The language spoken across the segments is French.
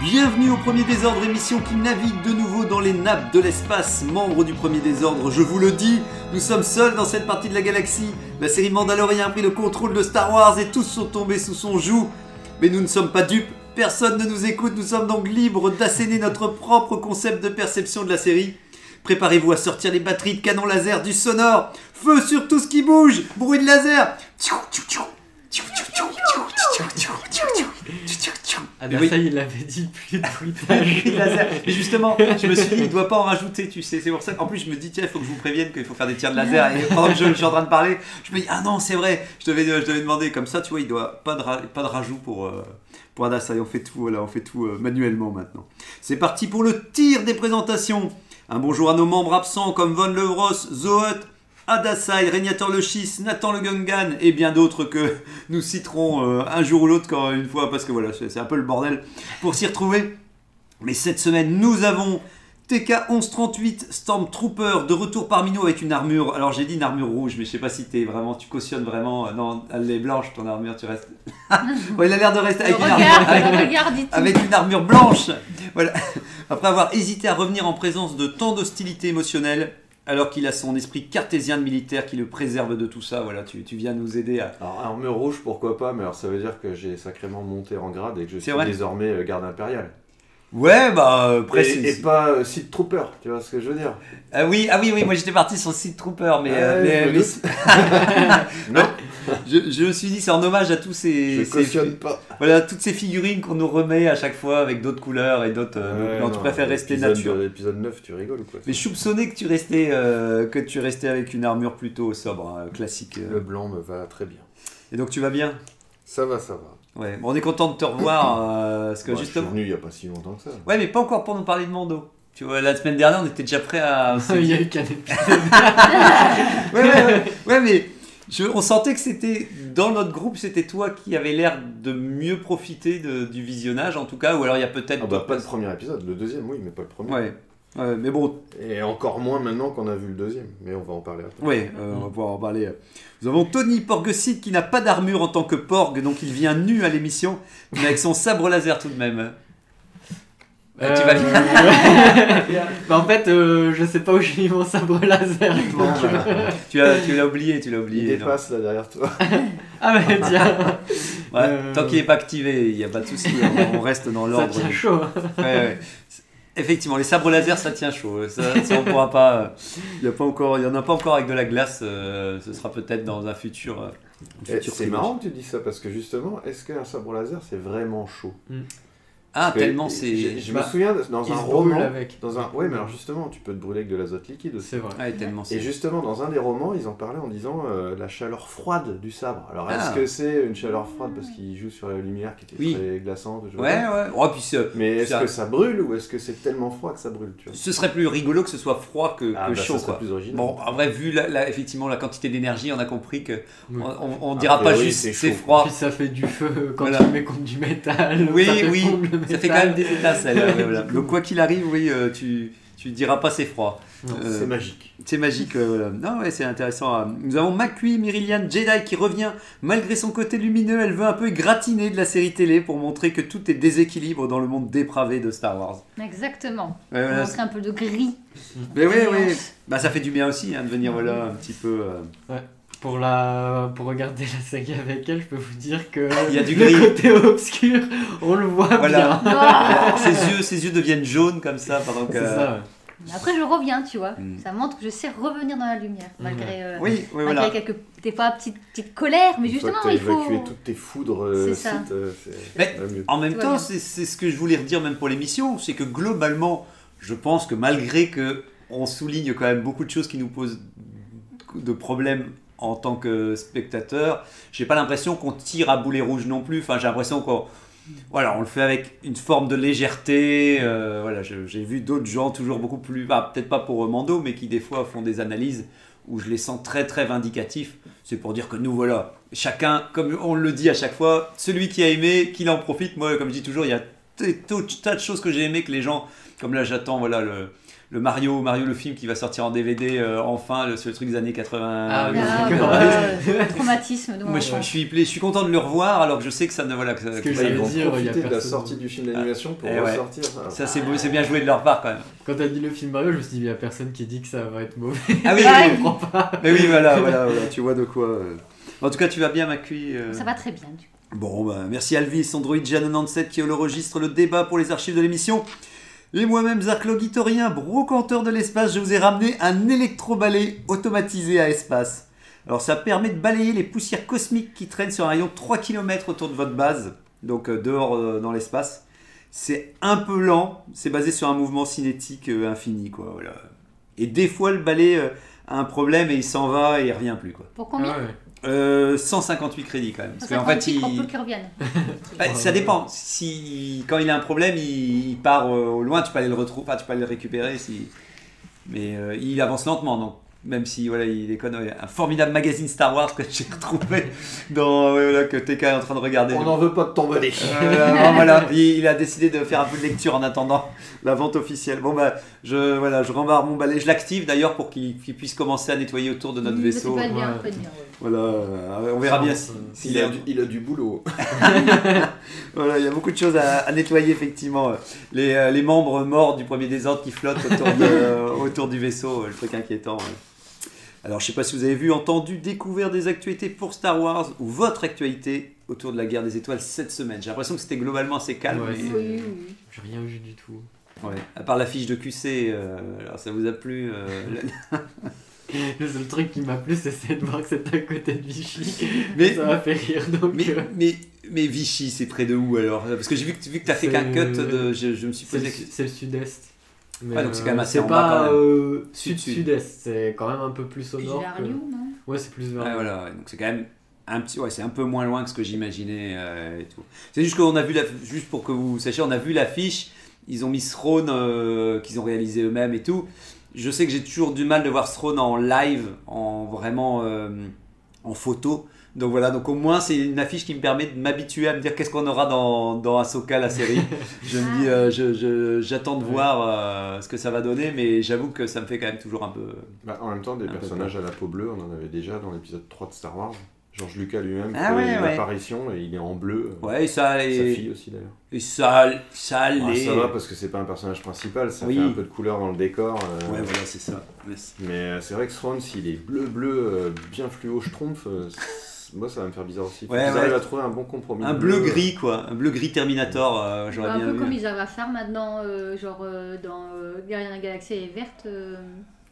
Bienvenue au Premier Désordre, émission qui navigue de nouveau dans les nappes de l'espace. Membres du Premier Désordre, je vous le dis, nous sommes seuls dans cette partie de la galaxie. La série Mandalorian a pris le contrôle de Star Wars et tous sont tombés sous son joug. Mais nous ne sommes pas dupes, personne ne nous écoute, nous sommes donc libres d'asséner notre propre concept de perception de la série. Préparez-vous à sortir les batteries de canon laser du sonore. Feu sur tout ce qui bouge. Bruit de laser. Ah bah oui. ça, il l'avait dit plus de laser. Mais justement, je me suis dit, il ne doit pas en rajouter, tu sais. C'est pour ça qu'en plus, je me dis, tiens, il faut que je vous prévienne qu'il faut faire des tirs de laser. Et pendant que je, je suis en train de parler, je me dis, ah non, c'est vrai, je devais, je devais demander comme ça, tu vois, il doit pas de, ra- pas de rajout pour, euh, pour Adasai. On fait tout, voilà, on fait tout euh, manuellement maintenant. C'est parti pour le tir des présentations. Un bonjour à nos membres absents comme Von Levros, Zoot, Adasai, Régnator le Schis, Nathan le Gungan et bien d'autres que nous citerons euh, un jour ou l'autre quand une fois parce que voilà, c'est un peu le bordel pour s'y retrouver. Mais cette semaine, nous avons TK 1138 Stormtrooper de retour parmi nous avec une armure. Alors j'ai dit une armure rouge, mais je sais pas si t'es vraiment, tu cautionnes vraiment. euh, Non, elle est blanche ton armure, tu restes. ouais, il a l'air de rester avec une armure. tout. avec une armure blanche. Voilà. Après avoir hésité à revenir en présence de tant d'hostilité émotionnelle, alors qu'il a son esprit cartésien de militaire qui le préserve de tout ça, voilà, tu, tu viens nous aider à. Alors, armure rouge, pourquoi pas, mais alors ça veut dire que j'ai sacrément monté en grade et que je suis vrai désormais euh, garde impérial. Ouais, bah euh, après c'est- Et, et pas euh, Trooper, tu vois ce que je veux dire? Ah oui, ah oui, oui, moi j'étais parti sur Seed Trooper, mais, euh, Ouais, mais- mais-. Non, je, je me suis dit c'est en hommage à tous ces, je ces- cautionne pas. voilà toutes ces figurines qu'on nous remet à chaque fois avec d'autres couleurs et d'autres. euh, Ouais, non, tu préfères rester nature. Épisode 9, tu rigoles ou quoi Mais je soupçonnais que tu restais euh, que tu restais avec une armure plutôt sobre, hein, classique. euh. Le blanc me va très bien. Et donc tu vas bien? Ça va, ça va. Ouais. Bon, on est content de te revoir euh, parce que Moi, Je suis justement. venu il y a pas si longtemps que ça. Ouais, mais pas encore pour nous parler de Mando. Tu vois, la semaine dernière, on était déjà prêt à. il y a eu qu'un épisode. ouais, ouais, ouais, ouais, mais je- on sentait que c'était dans notre groupe, c'était toi qui avais l'air de mieux profiter de- du visionnage, en tout cas, ou alors il y a peut-être. Ah bah pas le premier épisode, le deuxième oui, mais pas le premier. Ouais. Ouais, mais bon, Et encore moins maintenant qu'on a vu le deuxième, mais on va en parler après. ouais, euh, on va pouvoir en parler. Nous avons Tony Porgecide qui n'a pas d'armure en tant que Porg, donc il vient nu à l'émission, mais avec son sabre laser tout de même. Ah, tu vas bien. Euh, bah, en fait, euh, je sais pas où j'ai mis mon sabre laser. Donc, euh, tu l'as tu l'as oublié, tu l'as Il oublié. non. dépasse là derrière toi. Ah, mais tiens, Ouais, Euh, Tant qu'il n'est pas activé, il n'y a pas de souci, on, on reste dans ça l'ordre. tient chaud. Ouais, ouais. Effectivement, les sabres laser, ça tient chaud. Ça, ça, on pourra pas. euh, Il y a pas encore, il y en a pas encore avec de la glace. euh, ce sera peut-être dans un futur. euh, Eh, futur C'est marrant que tu dis ça parce que justement, est-ce qu'un sabre laser c'est vraiment chaud? Ah, tellement c'est. je Bah, me souviens dans un roman. avec. Dans un, ouais, mais alors justement, tu peux te brûler avec de l'azote liquide aussi. C'est vrai. Ouais, tellement c'est. Et justement, dans un des romans, ils en parlaient en disant euh, la chaleur froide du sabre. Alors, est-ce Ah. que c'est une chaleur froide parce qu'il joue sur la lumière qui était Oui. très glaçante Ouais, ouais. Oh, puis Mais est-ce Ça- que ça brûle ou est-ce que c'est tellement froid que ça brûle tu vois ce serait plus rigolo que ce soit froid que, Ah, que bah, chaud, ça serait quoi. plus original. Bon, en vrai, vu la, la- effectivement la quantité d'énergie, on a compris que Oui. on, on- on dira pas priori, juste c'est froid. Puis ça fait du feu quand tu mets contre du métal. Oui, oui, Ça fait quand même des étincelles. ouais, voilà. Donc quoi qu'il arrive, oui, euh, tu tu diras pas c'est froid. Euh, C'est magique. C'est magique, ouais, voilà. Non, ouais, c'est intéressant. euh. Nous avons McQueen Myrillian Jedi qui revient. Malgré son côté lumineux, elle veut un peu gratiner de la série télé pour montrer que tout est déséquilibre dans le monde dépravé de Star Wars. Exactement. Ouais, voilà. montrer un peu de gris. Mais oui, oui. Bah, ça fait du bien aussi hein, de venir voilà, un petit peu. euh, Pour, la... pour regarder la saga avec elle, je peux vous dire que Il y a du le gris. côté obscur, on le voit Voilà. bien. Ah ses, yeux, ses yeux deviennent jaunes comme ça pendant que. Ça. ouais. Après, je reviens, tu vois. Mm. Ça montre que je sais revenir dans la lumière, malgré, euh, Oui, oui, malgré voilà. quelques, des fois, petites, petites colères. Mais Une fois justement, il faut. évacué toutes tes foudres euh, C'est ça. euh, Mais-. En même temps, c'est ce que je voulais redire même pour l'émission, c'est que globalement, je pense que malgré que on souligne quand même beaucoup de choses qui nous posent de problèmes en tant que spectateur, j'ai pas l'impression qu'on tire à boulet rouge non plus. Enfin, j'ai l'impression qu'on voilà, on le fait avec une forme de légèreté. euh, voilà, j'ai vu d'autres gens toujours beaucoup plus, peut-être pas pour Mando, mais qui des fois font des analyses où je les sens très très vindicatifs. C'est pour dire que nous, voilà, chacun, comme on le dit à chaque fois, celui qui a aimé, qu'il en profite. Moi, comme je dis toujours, il y a tas de choses que j'ai aimé que les gens, comme là, j'attends, voilà, le, le Mario, Mario le film qui va sortir en DVD, euh, enfin, le, ce truc des années 80. Ah Ah, euh, traumatisme mon Moi, je, je suis, je suis content de le revoir, alors que je sais que ça ne, voilà, que, ça- que que ça veut vont dire, il y a profiter de la sortie du film d'animation pour Eh ouais. ressortir. ça. ça, c'est bien joué de leur part quand même. Quand t'as dit le film Mario, je me suis dit, il y a personne qui dit que ça va être mauvais. Ah oui, Ah, Je comprends pas. Mais oui, voilà, voilà, voilà, tu vois de quoi. euh. En tout cas, tu vas bien, Macui. euh. Ça va très bien. du coup. Bon, bah, merci Alvis, Android Jan97 qui enregistre le débat pour les archives de l'émission. Et moi-même, Zark Logitorien, brocanteur de l'espace, je vous ai ramené un électrobalai automatisé à espace. Alors, ça permet de balayer les poussières cosmiques qui traînent sur un rayon 3 km autour de votre base, donc euh, dehors euh, dans l'espace. C'est un peu lent, c'est basé sur un mouvement cinétique euh, infini, quoi. Voilà. Et des fois, le balai euh, a un problème et il s'en va et il revient plus, quoi. Pour combien Ah ouais. Euh, 158 crédits quand même. Parce qu'en fait, 158 il... Bah, ça dépend. Si quand il a un problème, il, il part euh, au loin, tu peux aller le retrouver, enfin, tu peux aller le récupérer. Si... Mais euh, il avance lentement, donc même si voilà, il déconne. ouais, un formidable magazine Star Wars que j'ai retrouvé dans voilà, que TK est en train de regarder. On n'en veut pas de ton bonnet. Euh, non, voilà, il, il a décidé de faire un peu de lecture en attendant la vente officielle. Bon bah, je voilà, je rembarre mon balai, je l'active d'ailleurs pour qu'il puisse commencer à nettoyer autour de notre Mm, vaisseau. Bien, Ouais. bien. Voilà, euh, on verra bien si- Euh, s'il Il a, du, il a du boulot. Voilà, il y a beaucoup de choses à, à nettoyer, effectivement. Les, euh, les membres morts du premier désordre qui flottent autour, de- euh, autour du vaisseau, euh, le truc inquiétant. ouais. Alors, je sais pas si vous avez vu, entendu, découvert des actualités pour Star Wars ou votre actualité autour de la guerre des étoiles cette semaine. J'ai l'impression que c'était globalement assez calme. Ouais, mais- c'est- Oui, oui, oui. J'ai rien vu du tout. ouais. À part la fiche de QC, euh, alors ça vous a plu euh, Le seul truc qui m'a plu, c'est c'est de voir que c'était à côté de Vichy. Mais- ça m'a fait rire. Donc, mais, euh, mais, mais Vichy, c'est près de où alors? Parce que j'ai vu que, vu que tu as fait C'est- qu'un cut, de, je, je me suis c'est le, posé. c'est le sud-est. Mais, Ouais, donc c'est quand même euh, assez c'est en bas, pas quand même. euh, Sud-sud. sud-sud-est, c'est quand même un peu plus au nord. vers que- Lyon, non? Ouais, c'est plus vers voilà, ouais, donc c'est quand même un petit, ouais, c'est un peu moins loin que ce que j'imaginais euh, et tout. C'est juste qu'on a vu la, juste pour que vous sachiez, on a vu l'affiche. Ils ont mis Throne euh, qu'ils ont réalisé eux-mêmes et tout. Je sais que j'ai toujours du mal de voir Throne en live, en vraiment euh, en photo. Donc voilà, donc au moins c'est une affiche qui me permet de m'habituer à me dire qu'est-ce qu'on aura dans, dans Ahsoka, la série. je me dis, euh, je- je- j'attends de Ouais. voir euh, ce que ça va donner, mais j'avoue que ça me fait quand même toujours un peu. Bah, en même temps, des personnages à la peau bleue, on en avait déjà dans l'épisode 3 de Star Wars. George Lucas lui-même Ah fait ouais, une ouais. apparition et il est en bleu. Ouais, ça, Sa et, fille aussi d'ailleurs. et ça, ça Ah, allait. ça va parce que c'est pas un personnage principal, ça Oui. fait un peu de couleur dans le décor. euh, Ouais, voilà, c'est ça. Mais euh, c'est vrai que Thrawn, s'il est bleu-bleu, euh, bien fluo, euh, c- moi ça va me faire bizarre aussi. Ouais, arrivent à trouver un bon compromis. Un bleu-gris, quoi. Un bleu-gris Terminator, euh, j'aurais un bien peu vu. comme ils arrivent à faire maintenant, euh, genre euh, dans euh, Guardian de la Galaxie elle est verte, euh,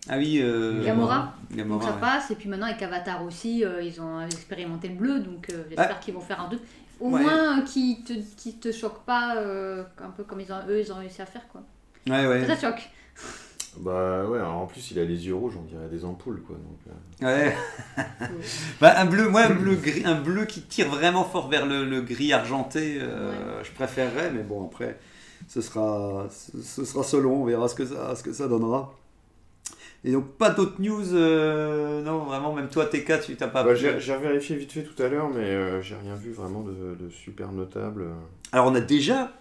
Ah oui, euh... Gamora. donc Gamora, ça ouais. passe. Et puis maintenant avec Avatar aussi, euh, ils ont expérimenté le bleu, donc euh, j'espère Ah. qu'ils vont faire un deux. Au Ouais. moins euh, qui te, qui te choque pas, euh, un peu comme ils ont, eux ils ont réussi à faire quoi. Ouais, ouais. Ça, ça choque. Bah ouais, alors en plus il a les yeux rouges, on dirait des ampoules quoi. Donc, euh, Ouais. bah, un bleu, moi, un bleu, gris, un bleu qui tire vraiment fort vers le, le gris argenté, euh, je préférerais, mais bon, après, ce sera, ce, ce sera selon, on verra ce que ça, ce que ça donnera. Et donc, pas d'autres news, euh, non, vraiment, même toi, TK, tu t'as pas. bah, j'ai j'ai vérifié vite fait tout à l'heure, mais euh, j'ai rien vu vraiment de, de super notable. Alors, on a déjà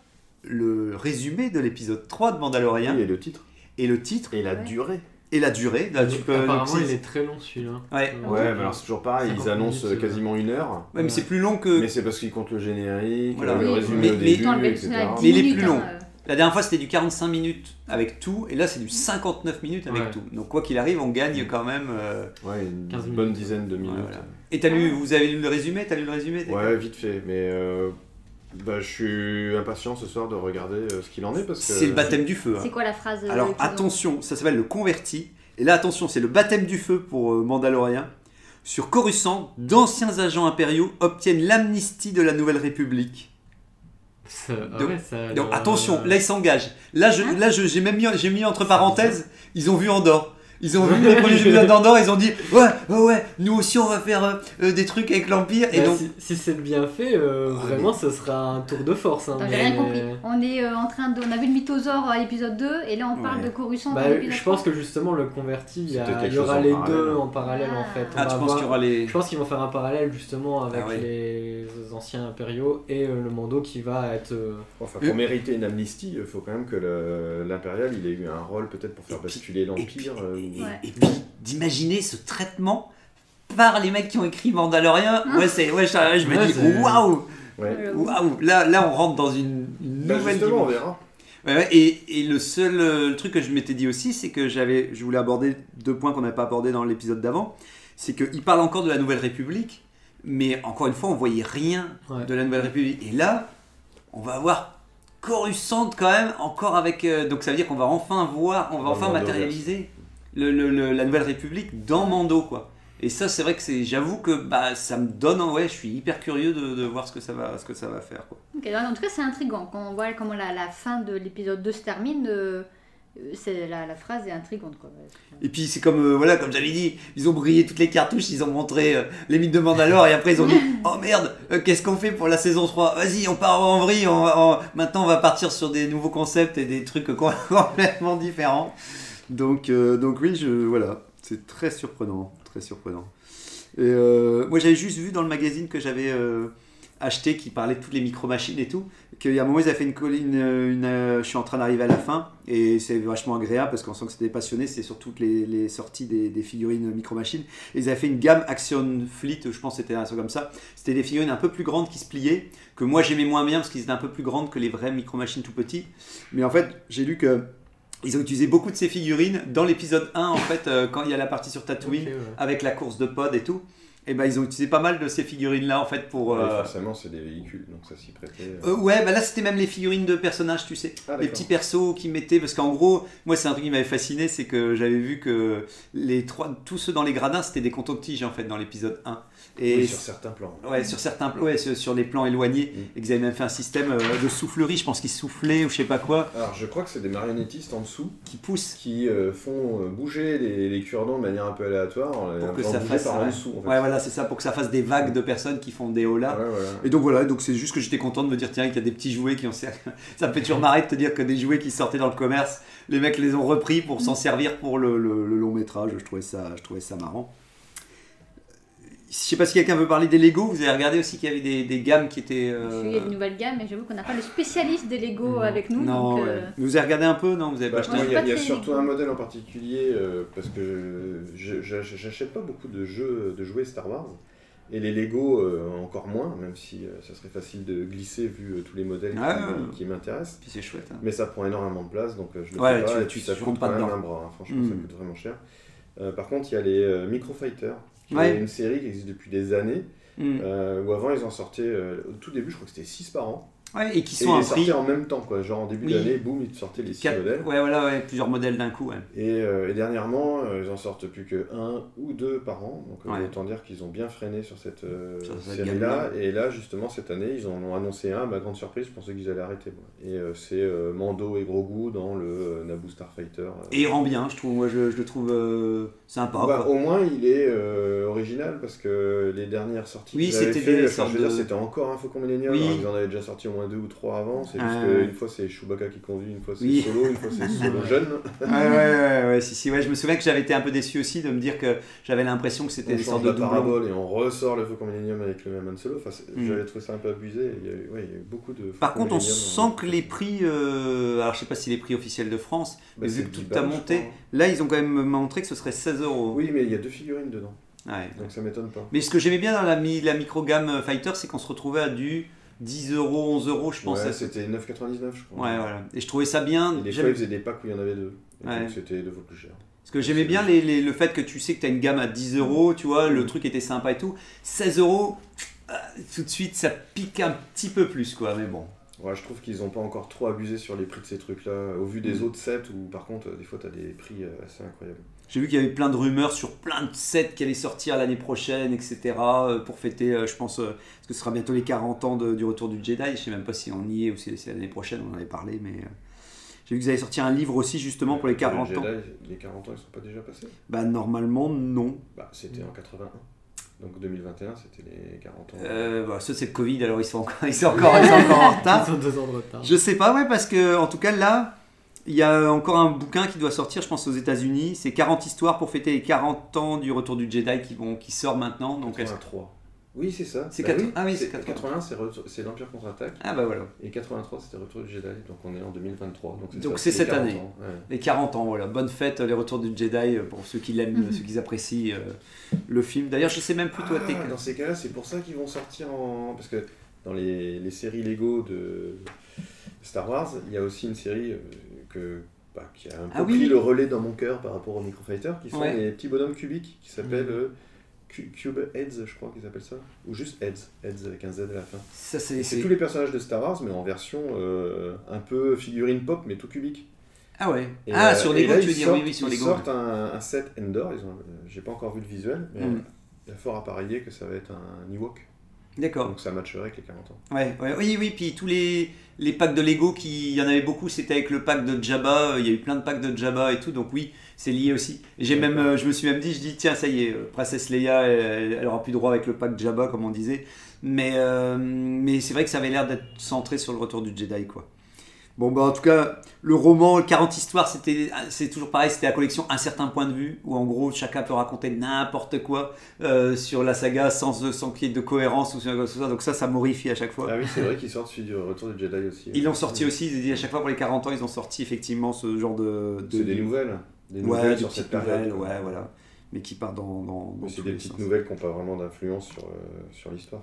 le résumé de l'épisode 3 de Mandalorian Oui, et le titre. Et le titre Et la Ouais. durée. et la durée. Là, tu peux, Apparemment, donc, il est très long celui-là. Ouais. Euh, Ouais, mais alors c'est toujours pareil, ils 50 annoncent minutes, euh, quasiment une heure. Ouais, mais c'est plus long que. Mais c'est parce qu'ils comptent le générique, Voilà. euh, le Oui, résumé mais- au mais- début, Attends, le etc. mec, c'est à 10 Mais il est plus hein, long. euh. La dernière fois, c'était du 45 minutes avec tout, et là, c'est du 59 minutes avec Ouais. tout. Donc, quoi qu'il arrive, on gagne quand même. euh, Ouais, une 15 bonne dizaine de minutes. voilà. Et t'as lu, vous avez lu le résumé? T'as lu le résumé Ouais, vite fait, mais euh, bah, je suis impatient ce soir de regarder euh, ce qu'il en est parce que. C'est le baptême du feu. hein. C'est quoi la phrase euh, Alors attention, ça s'appelle le converti. Et là, attention, c'est le baptême du feu pour euh, Mandalorian. Sur Coruscant, d'anciens agents impériaux obtiennent l'amnistie de la Nouvelle République. Ça- ah Donc- ouais, ça a Donc l'air, attention, là ils s'engagent. Là, je, Hein là je- j'ai même mis, j'ai mis entre parenthèses, ils ont vu Andorre. Ils ont vu les premiers épisodes d'Andorre, ils ont dit ouais, ouais, ouais, nous aussi on va faire euh, euh, des trucs avec l'Empire. Et Bah, donc, si, si c'est bien fait, euh, Ah, vraiment, ce sera un tour de force. Hein, Attends, J'ai mais- rien compris. On est euh, en train de. On a vu le mythosaure à l'épisode 2 et là on parle Ouais. de Coruscant Bah, je pense 3. que justement, le converti, il y, a- il aura les parallèle. deux en parallèle en fait. On ah, va tu penses voir- qu'il y aura les. Je pense qu'ils vont faire un parallèle justement avec Ah ouais. les anciens impériaux et euh, le Mando qui va être. euh, Enfin, pour mériter une amnistie, il faut quand même que le- l'impérial il ait eu un rôle peut-être pour faire basculer l'empire. Et- ou- Ouais. et puis, d'imaginer ce traitement par les mecs qui ont écrit Mandalorian, ouais, c'est, ouais, je, je me Ouais, dis, waouh, Ouais. Waouh, là, là, on rentre dans une, une Bah, nouvelle on verra. Et, et le seul euh, truc que je m'étais dit aussi, c'est que j'avais, je voulais aborder deux points qu'on n'avait pas abordés dans l'épisode d'avant. C'est qu'il parle encore de la Nouvelle République, mais encore une fois, on voyait rien Ouais. de la Nouvelle République. Et là, on va avoir Coruscant quand même, encore avec. euh, donc ça veut dire qu'on va enfin voir, on va Dans enfin matérialiser le, le- le- la Nouvelle République dans Mando, quoi. Et ça, c'est vrai que c'est, j'avoue que bah, ça me donne, ouais, je suis hyper curieux de, de voir ce que ça va, ce que ça va faire, quoi. Ok, alors, en tout cas, c'est intriguant. Quand on voit comment la, la fin de l'épisode 2 se termine, euh, euh, c'est, la, la phrase est intrigante. Quoi. Et puis c'est comme, euh, voilà, comme j'avais dit, ils ont brillé toutes les cartouches, ils ont montré euh, les mythes de Mandalore et après ils ont dit Oh merde, qu'est-ce qu'on fait pour la saison 3 Vas-y, on part en vrille, on va- on- maintenant on va partir sur des nouveaux concepts et des trucs com- complètement différents. Donc, euh, donc oui, je, voilà, c'est très surprenant, très surprenant. Et euh, moi j'avais juste vu dans le magazine que j'avais euh, acheté qui parlait de toutes les micro-machines et tout, qu'il y a un moment ils avaient fait une colline, une, je suis en train d'arriver à la fin et c'est vachement agréable parce qu'on sent que c'était passionné, c'est sur toutes les, sorties des, figurines micro-machines. Ils avaient fait une gamme Action Fleet, je pense que c'était un truc comme ça. C'était des figurines un peu plus grandes qui se pliaient, que moi j'aimais moins bien parce qu'ils étaient un peu plus grandes que les vraies micro-machines tout petits. Mais en fait, j'ai lu que ils ont utilisé beaucoup de ces figurines dans l'épisode 1 en fait, euh, quand il y a la partie sur Tatooine ouais. avec la course de pod et tout. Et ben ils ont utilisé pas mal de ces figurines là en fait pour. Ouais, euh, forcément, c'est des véhicules, donc ça s'y prêtait. euh. euh, ouais, bah là c'était même les figurines de personnages, tu sais. Ah, les petits persos qui mettaient. Parce qu'en gros, moi c'est un truc qui m'avait fasciné, c'est que j'avais vu que les trois, tous ceux dans les gradins c'était des contents-tiges en fait dans l'épisode 1. Et Oui, sur certains plans. Ouais, sur certains ouais, sur, les plans éloignés, Mm. et qu'ils avaient même fait un système euh, de soufflerie, je pense qu'ils soufflaient ou je sais pas quoi, Alors, je crois que c'est des marionnettistes en dessous qui poussent. qui euh, font euh, bouger les, les cure-dents de manière un peu aléatoire Pour que ça fasse. par en dessous. En fait. Ouais, voilà, c'est ça, pour que ça fasse des vagues de personnes qui font des holas. Ouais. Et donc voilà, donc c'est juste que j'étais content de me dire tiens qu'il y a des petits jouets qui ont servi. Ça me fait toujours marrer de te dire que des jouets qui sortaient dans le commerce, les mecs les ont repris pour s'en servir pour le, le- le long métrage. Je trouvais ça, je trouvais ça marrant. Je sais pas si quelqu'un veut parler des Lego. Vous avez regardé aussi qu'il y avait des, des gammes qui étaient. euh, Il y a une nouvelle gamme, mais j'avoue qu'on n'a pas le spécialiste des Lego Non. avec nous. Non, donc, ouais. euh, vous avez regardé un peu Non, vous avez Bah, pas acheté Ouais, moi, il y a, y a surtout Lego. un modèle en particulier euh, parce que j'achète pas beaucoup de jeux de jouets Star Wars et les Lego euh, encore moins, même si euh, ça serait facile de glisser vu euh, tous les modèles qui- m'intéressent. Puis c'est chouette. hein. Mais ça prend énormément de place, donc euh, je le Ouais, fais pas. tu- et tu- puis ça tu coûte pas quand même un bras. hein. Franchement, ça Mm. coûte vraiment cher. Euh, par contre, il y a les euh, Micro Fighter, qui Ouais. est une série qui existe depuis des années. Mm. euh, où avant ils en sortaient euh, au tout début, je crois que c'était 6 par an. Ouais, et qui Et sont prix. sortaient en même temps, quoi. Genre en début Oui. d'année, boum, ils sortaient les 6 quatre- modèles. Ouais, voilà, ouais, plusieurs modèles d'un coup. Ouais. Et, euh, et dernièrement, euh, ils en sortent plus que un ou deux par an. Donc euh, autant dire qu'ils ont bien freiné sur cette euh, cette série-là. Et là, justement, cette année, ils en ont annoncé un. À ma grande surprise, je pensais qu'ils allaient arrêter. moi. Et c'est Mando et Grogu dans le Naboo Starfighter. Et il rend bien, je trouve. Moi, je, je le trouve sympa. Bah, au moins, il est original parce que les dernières sorties Oui, c'était des enfin, sortes je veux dire, de- c'était encore un Faucon Millennium. Oui. alors Ils en avaient déjà sorti au moins deux ou trois avant. C'est juste Ah, qu'une fois c'est Chewbacca qui conduit, une fois c'est Oui. Solo, une fois c'est Solo jeune. Ouais, ouais, ouais, ouais, si, si, ouais, je me souviens que j'avais été un peu déçu aussi de me dire que j'avais l'impression que c'était des sortes de parabole et on ressort le Faucon Millennium avec le même Han Solo. Enfin, Mm. J'avais trouvé ça un peu abusé. Il y a eu, ouais, il y a eu beaucoup de. Par Faucon contre, on sent que les prix, euh, alors je sais pas si les prix officiels de France, Bah, mais vu que 10 tout a monté, là ils ont quand même montré que ce serait 16 euros. Oui, mais il y a deux figurines dedans, Ouais. donc ça m'étonne pas. Mais ce que j'aimais bien dans la, mi- la micro gamme Fighter, c'est qu'on se retrouvait à du 10 euros, 11 euros, je pense. Ouais, c'était 9,99 je crois. Ouais, voilà. Et je trouvais ça bien. Et des fois, ils faisaient des packs où il y en avait deux. Et Ouais. Donc c'était deux fois plus cher. Parce que j'aimais bien les- les- le fait que tu sais que tu as une gamme à 10 euros, tu vois, le Mm. truc était sympa et tout. 16 euros, ah, tout de suite ça pique un petit peu plus, quoi, mais bon. Ouais, je trouve qu'ils n'ont pas encore trop abusé sur les prix de ces trucs-là, au vu des Mm. autres sets où par contre, des fois, tu as des prix euh, assez incroyables. J'ai vu qu'il y avait plein de rumeurs sur plein de sets qui allaient sortir l'année prochaine, etc. euh, Pour fêter, euh, je pense, euh, parce que ce sera bientôt les 40 ans de- du retour du Jedi. Je sais même pas si on y est ou si c'est l'année prochaine, on en avait parlé, mais euh, J'ai vu que vous avez sorti un livre aussi justement pour les 40 Le ans. Jedi, les 40 ans, ils sont pas déjà passés? Bah normalement non. Bah, c'était en 81. Donc 2021, c'était les 40 ans. Euh, bah, ça c'est le Covid, alors ils sont encore, ils sont encore, ils sont encore en retard. Ils ont deux ans de retard. Je sais pas, ouais, parce que en tout cas là, il y a encore un bouquin qui doit sortir, je pense aux États-Unis. C'est 40 histoires pour fêter les 40 ans du retour du Jedi qui, vont, qui sort maintenant. Donc, est-ce- 83. Oui, c'est ça. C'est Bah oui, ah oui, c'est c'est 80. 81, c'est l'Empire contre-attaque. ah bah voilà. Et 83, c'était Retour du Jedi. Donc on est en 2023. Donc c'est cette 40 année. ans, ouais. Les 40 ans, voilà. Bonne fête, les retours du Jedi euh, pour ceux qui l'aiment, Mhm. ceux qui apprécient euh, le film. D'ailleurs, je sais même plus toi, Ah, t'es- dans ces cas-là, c'est pour ça qu'ils vont sortir en. Parce que dans les, les séries Lego de Star Wars, il y a aussi une série euh, que, bah, qui a un peu Ah oui, pris oui. le relais dans mon cœur par rapport aux Microfighter, qui sont Ouais. les petits bonhommes cubiques qui s'appellent Mhm. euh, Cu- Cube Heads, je crois qu'ils appellent ça. Ou juste Heads, Heads avec un Z à la fin. Ça, c'est. Tous les personnages de Star Wars, mais en version euh, un peu figurine pop, mais tout cubique. Ah ouais. Et, ah, euh, sur Lego, tu veux ils dire Oui, oui, sur ils Lego. sortent un, un set Endor, ils ont, euh, j'ai pas encore vu le visuel, mais Mm. il y a fort à parier que ça va être un Ewok. D'accord. Donc ça matcherait avec les 40 ans. Ouais, ouais, oui, oui, puis tous les, les packs de Lego, qui, il y en avait beaucoup, c'était avec le pack de Jabba, euh, il y a eu plein de packs de Jabba et tout, donc oui, c'est lié aussi. J'ai même, euh, je me suis même dit, je dis, tiens, ça y est, euh, Princesse Leia, elle, elle aura plus droit avec le pack Jabba, comme on disait. Mais, euh, mais c'est vrai que ça avait l'air d'être centré sur le retour du Jedi, quoi. Bon, bah en tout cas, le roman 40 histoires, c'était, c'est toujours pareil, c'était la collection Un certain point de vue, où en gros, chacun peut raconter n'importe quoi euh, sur la saga sans, sans qu'il y ait de cohérence ou sur ça. Donc ça, ça m'horrifie à chaque fois. Ah oui, c'est vrai qu'ils sortent celui du Retour du Jedi aussi. Ils l'ont sorti aussi, ils à chaque fois pour les 40 ans, ils ont sorti effectivement ce genre de. de C'est des nouvelles. Des Ouais, nouvelles des sur cette période. ouais, voilà. Mais qui partent dans. dans, dans Mais c'est des les petites sens. nouvelles qui n'ont pas vraiment d'influence sur, euh, sur l'histoire.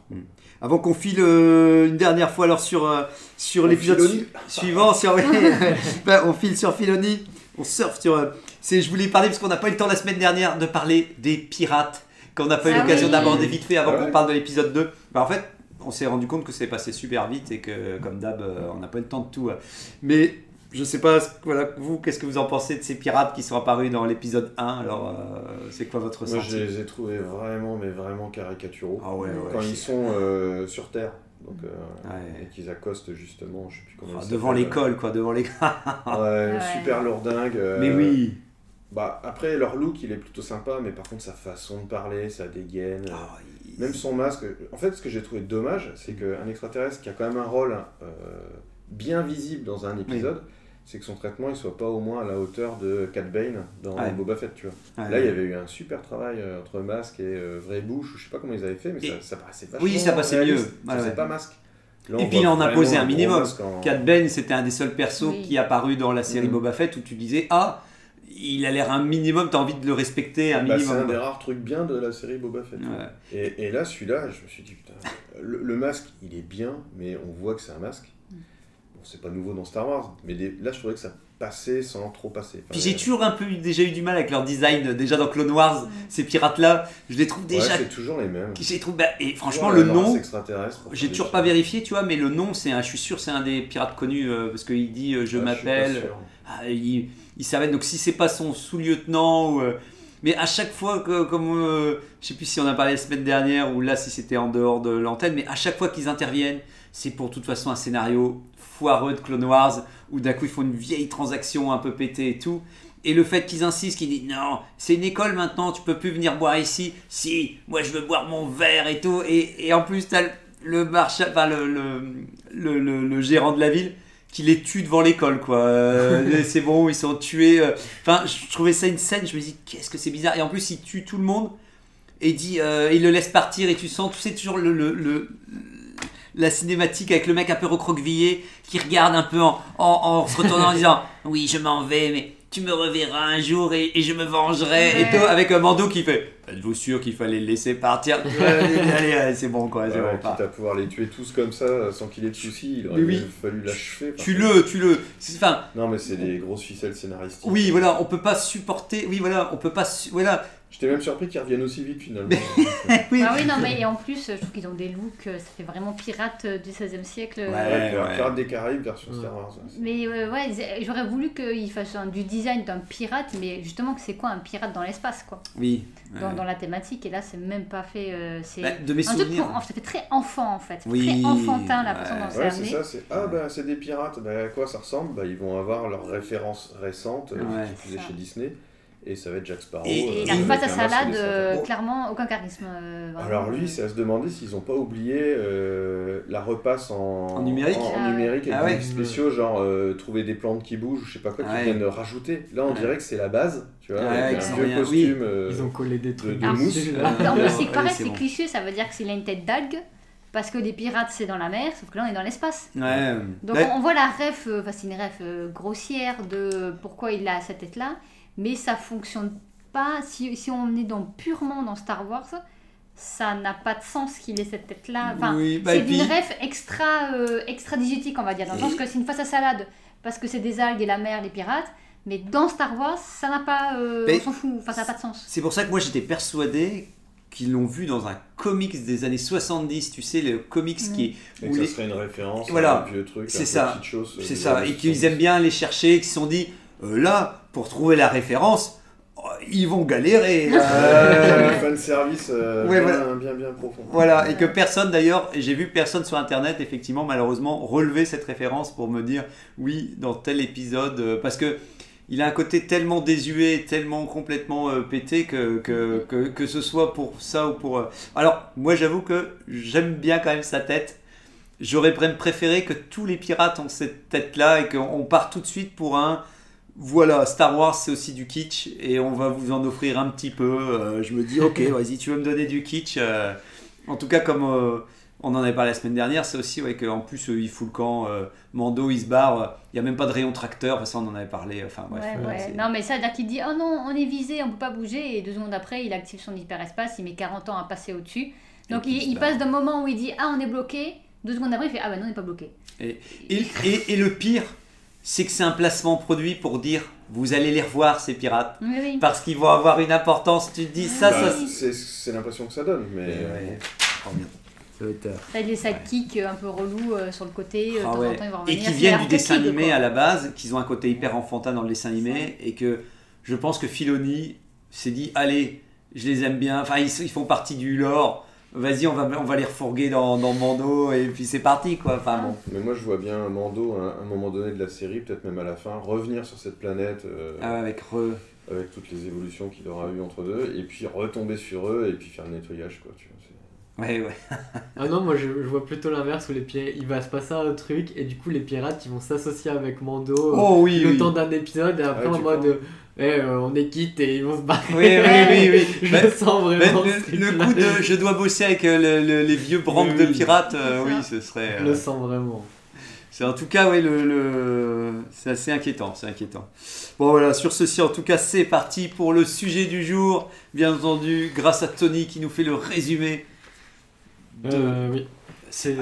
Avant qu'on file euh, une dernière fois alors sur, euh, sur On l'épisode su- suivant, sur, Bah, on file sur Filoni, on surfe sur. euh, c'est, je voulais parler parce qu'on n'a pas eu le temps la semaine dernière de parler des pirates, qu'on n'a pas eu Ah l'occasion oui. d'aborder vite fait avant Ah ouais. qu'on parle de l'épisode 2. Bah, en fait, on s'est rendu compte que c'est passé super vite et que, comme d'hab, euh, on n'a pas eu le temps de tout. euh. Mais je sais pas, voilà, vous, qu'est-ce que vous en pensez de ces pirates qui sont apparus dans l'épisode 1 Alors, euh, c'est quoi votre Moi, je les ai trouvés vraiment, mais vraiment caricaturaux. Ah ouais, ouais. Quand ils sont euh, sur Terre. Donc, euh, Ouais. Et qu'ils accostent justement, je sais plus comment il devant l'école, quoi, devant l'école. Ouais, Ouais. super lourdingue. euh, Mais oui. Bah, après, leur look, il est plutôt sympa, mais par contre, sa façon de parler, sa dégaine. Ah, il- Même son masque. En fait, ce que j'ai trouvé dommage, c'est qu'un extraterrestre qui a quand même un rôle euh, bien visible dans un épisode, c'est que son traitement il soit pas au moins à la hauteur de Cat Bane dans Ouais. Boba Fett, tu vois. Ouais, Là, il y avait eu un super travail euh, entre masque et euh, vraie bouche, ou je sais pas comment ils avaient fait, mais Et- ça, ça paraissait vachement Oui, ça passait réaliste. mieux. Ça Ouais, pas masque. Là, Et puis, il en vraiment imposait un minimum. en- Cat Ben, c'était un des seuls persos Oui. qui est apparu dans la série Mhm. Boba Fett où tu disais Ah, il a l'air un minimum, t'as envie de le respecter un Bah, c'est un minimum. des rares trucs bien de la série Boba Fett. Ouais. Et, et là, celui-là, je me suis dit, putain, le, le masque, il est bien, mais on voit que c'est un masque. C'est pas nouveau dans Star Wars, mais des- là, je trouvais que ça passait sans trop passer. Enfin, Puis j'ai euh, toujours un peu eu- déjà eu du mal avec leur design, déjà dans Clone Wars, ces pirates-là, je les trouve ouais, déjà. c'est toujours les mêmes. j'ai trouvé- bah, et franchement, Toujours le nom, j'ai toujours pas vérifié, tu vois, mais le nom, c'est un, je suis sûr, c'est un des pirates connus euh, parce qu'il dit euh, Je Ah, m'appelle. sûr. Ah, il, il savait, donc si c'est pas son sous-lieutenant ou. euh, mais à chaque fois que, comme. euh, je sais plus si on a parlé la semaine dernière ou là si c'était en dehors de l'antenne, mais à chaque fois qu'ils interviennent, c'est pour de toute façon un scénario foireux de Clone Wars où d'un coup ils font une vieille transaction un peu pétée et tout. Et le fait qu'ils insistent, qu'ils disent non, c'est une école maintenant, tu peux plus venir boire ici. Si, moi je veux boire mon verre et tout. Et, et en plus, t'as le, le, marcha- enfin, le, le, le, gérant de la ville qui les tue devant l'école, quoi. Euh, c'est bon, ils sont tués. euh. Enfin, je trouvais ça une scène, je me dis, qu'est-ce que c'est bizarre. Et en plus, il tue tout le monde et dit, euh, il le laisse partir et tu sens, tu sais, toujours le, le, le- la cinématique avec le mec un peu recroquevillé qui regarde un peu en, en, en se retournant en disant, oui, je m'en vais, mais tu me reverras un jour et, et je me vengerai. Et toi, avec un bandeau qui fait, êtes-vous sûr qu'il fallait le laisser partir Allez, allez, c'est bon, quoi. c'est Ouais, bon, quitte à pouvoir les tuer tous comme ça sans qu'il ait de soucis, il aurait oui. fallu l'achever. Tue-le, tue-le. C'est- Enfin, Non, mais c'est des grosses ficelles scénaristiques. Oui, voilà, on peut pas supporter. Oui, voilà, on peut pas. su- Voilà, J'étais même surpris qu'ils reviennent aussi vite finalement. oui. Ah oui, non, mais et en plus, je trouve qu'ils ont des looks, euh, ça fait vraiment pirate euh, du 16e siècle. euh, Ouais. Ouais, Pirates des Caraïbes version Ouais. Star Wars. Mais euh, ouais, j'aurais voulu qu'ils fassent un- du design d'un pirate, mais justement, que c'est quoi un pirate dans l'espace, quoi? Oui. dans, Ouais. dans la thématique, et là, c'est même pas fait. euh, c'est Bah, de mes un truc souvenirs. pour. Ça fait très enfant, en fait. Oui, Très enfantin, la façon dont c'est Ouais, c'est amené. ça, c'est ah bah c'est des pirates, bah à quoi ça ressemble? Bah ils vont avoir leurs références récentes euh, Ça. chez Disney et ça va être Jack Sparrow. Et- Et euh, face à salade, euh, clairement, aucun charisme. euh. Alors lui, c'est à se demander s'ils n'ont pas oublié euh, la repasse en, En numérique en, en Ah numérique avec Ah ouais. des spéciaux, genre euh, trouver des plantes qui bougent ou je sais pas quoi, qui Ouais. viennent rajouter. Là, on Ouais. dirait que c'est la base, tu vois, Ouais, avec un vieux costume. euh, Ils ont collé des trucs de dessus, mousse. là. En plus, Ouais, c'est pareil, c'est cliché, ça veut dire qu'il a une tête d'algue, parce que les pirates, c'est dans la mer, sauf que là, on est dans l'espace. Ouais. Donc Ouais. on voit la ref, enfin c'est une ref grossière de pourquoi il a cette tête-là, mais ça fonctionne pas, si, si on est dans, purement dans Star Wars, ça n'a pas de sens qu'il ait cette tête-là. Enfin, Oui, bah, c'est puis- une ref extra, euh, extra digétique, on va dire, dans le sens que c'est une face à salade, parce que c'est des algues et la mer, les pirates, mais dans Star Wars, ça n'a pas... euh, Mais- on s'en fout, enfin ça n'a pas de sens. C'est pour ça que moi j'étais persuadé qu'ils l'ont vu dans un comics des années 70, tu sais, le comics qui est. et où que ça les- serait une référence Voilà. à un vieux truc, C'est ça. petite chose, euh, C'est ça, et qu'ils 70. aiment bien aller chercher, qu'ils se sont dit, euh, là, pour trouver la référence, oh, ils vont galérer. euh, Un fan service euh, Ouais, bien, voilà. bien, bien profond. Voilà, et que personne d'ailleurs, j'ai vu personne sur internet effectivement malheureusement relever cette référence pour me dire oui dans tel épisode, euh, parce que il a un côté tellement désuet, tellement complètement euh, pété que, que, que, que ce soit pour ça ou pour... euh, Alors moi j'avoue que j'aime bien quand même sa tête, j'aurais même préféré que tous les pirates ont cette tête-là et qu'on part tout de suite pour un... Voilà, Star Wars c'est aussi du kitsch et on va vous en offrir un petit peu. Euh, je me dis ok, vas-y, tu veux me donner du kitsch. euh, en tout cas, comme euh, on en avait parlé la semaine dernière, c'est aussi ouais, qu'en plus euh, il fout le camp, euh, Mando il se barre, euh, il n'y a même pas de rayon tracteur, enfin, ça on en avait parlé. Enfin bref, ouais, euh, ouais. c'est- Non, mais ça veut dire qu'il dit Oh non, on est visé, on peut pas bouger. Et deux secondes après, il active son hyperespace, il met 40 ans à passer au-dessus. Donc il, passe d'un moment où il dit Ah, on est bloqué. Deux secondes après, il fait Ah, bah non, on n'est pas bloqué. Et, et, et le pire, c'est que c'est un placement produit pour dire vous allez les revoir ces pirates. Oui, oui. Parce qu'ils vont avoir une importance, tu te dis ça, Bah, ça. c'est c'est l'impression que ça donne, mais Ouais, ouais. Oh. Ça va être, euh, T'as des sidekicks euh, un peu relous euh, sur le côté. euh, Ah ouais. temps, Et qui viennent du dessin animé quoi. à la base, qu'ils ont un côté hyper enfantin dans le dessin animé, et que je pense que Filoni s'est dit allez, je les aime bien, enfin ils, ils font partie du lore, vas-y, on va, on va les refourguer dans, dans Mando, et puis c'est parti quoi. Enfin bon. Mais moi, je vois bien Mando, à un moment donné de la série, peut-être même à la fin, revenir sur cette planète euh, Ah ouais, avec Re. avec toutes les évolutions qu'il aura eu entre deux, et puis retomber sur eux et puis faire le nettoyage, quoi. Tu vois, c'est- Ouais, ouais. Ah non, moi je, je vois plutôt l'inverse où les il va se passer un truc et du coup les pirates ils vont s'associer avec Mando Oh oui, le oui. temps d'un épisode et après Ah ouais, en mode crois eh, euh, on est quitte et ils vont se barrer. Oui, oui, oui, oui. je Ben- sens Ben, vraiment ce le, coup de je dois bosser avec euh, le- le- les vieux branques Oui, de oui. pirates, euh, oui, ce serait. Je euh, le sens vraiment. C'est en tout cas, ouais, le, le- c'est assez inquiétant, c'est inquiétant. Bon voilà, sur ceci, en tout cas, c'est parti pour le sujet du jour. Bien entendu, grâce à Tony qui nous fait le résumé. de- Euh, oui. c'est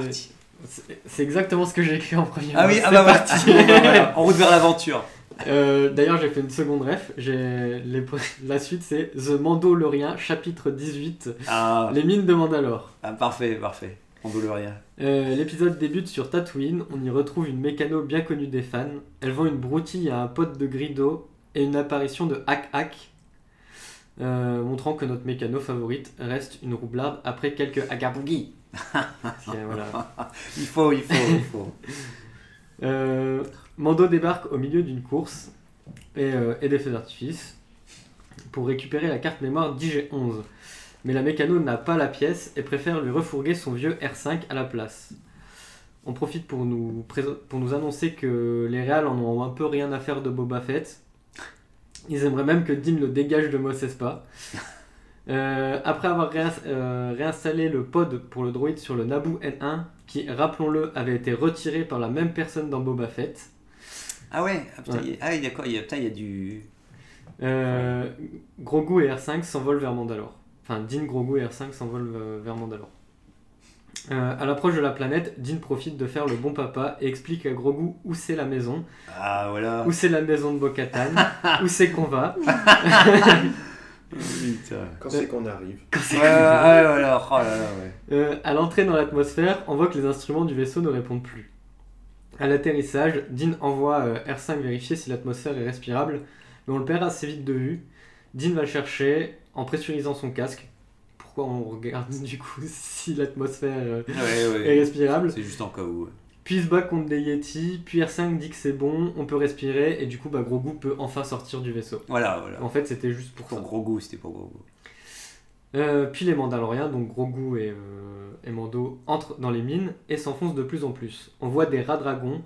c'est- exactement ce que j'ai écrit en premier. Ah oui, ah bah parti. Voilà, en route vers l'aventure. Euh, D'ailleurs, j'ai fait une seconde ref. Les- La suite, c'est The Mandalorian, chapitre 18, Ah, Les mines de Mandalore. ah, parfait, parfait. Rien. Euh, L'épisode débute sur Tatooine. On y retrouve une mécano bien connue des fans. Elle vend une broutille à un pote de Grido et une apparition de Hack Hack, euh, montrant que notre mécano favorite reste une roublarde après quelques agabougi. voilà. Il faut, il faut, il faut. Euh, Mando débarque au milieu d'une course et, euh, et des feux d'artifice pour récupérer la carte mémoire d'IG-11. Mais la mécano n'a pas la pièce et préfère lui refourguer son vieux R5 à la place. On profite pour nous, préso- pour nous annoncer que les Réals en ont un peu rien à faire de Boba Fett. Ils aimeraient même que Dean le dégage de Mos Espa. Euh, après avoir réins- euh, réinstallé le pod pour le droïde sur le Naboo N1, qui, rappelons-le, avait été retiré par la même personne dans Boba Fett, Ah ouais, ah, putain, Ouais. il y a- ah oui, d'accord, il y a, putain, il y a du. euh, Grogu et R5 s'envolent vers Mandalore. Enfin, Dean, Grogu et R5 s'envolent euh, vers Mandalore. Euh, à l'approche de la planète, Dean profite de faire le bon papa et explique à Grogu où c'est la maison, Ah voilà. où c'est la maison de Bo-Katan, où c'est qu'on va. Quand c'est qu'on arrive. Ouais, ouais, ouais, voilà. Oh. Euh, à l'entrée dans l'atmosphère, on voit que les instruments du vaisseau ne répondent plus. À l'atterrissage, Dean envoie euh, R5 vérifier si l'atmosphère est respirable, mais on le perd assez vite de vue. Dean va le chercher en pressurisant son casque. Pourquoi on regarde du coup si l'atmosphère euh, Ouais, ouais. est respirable? C'est juste en cas où. ouais. Puis il se bat contre des Yeti, puis R5 dit que c'est bon, on peut respirer, et du coup bah, Grogu peut enfin sortir du vaisseau. Voilà, voilà. En fait c'était juste pour Pour ça. gros goût, c'était pour gros goût. Euh, puis les Mandaloriens, donc Grogu et, euh, et Mando, entrent dans les mines et s'enfoncent de plus en plus. On voit des rats dragons,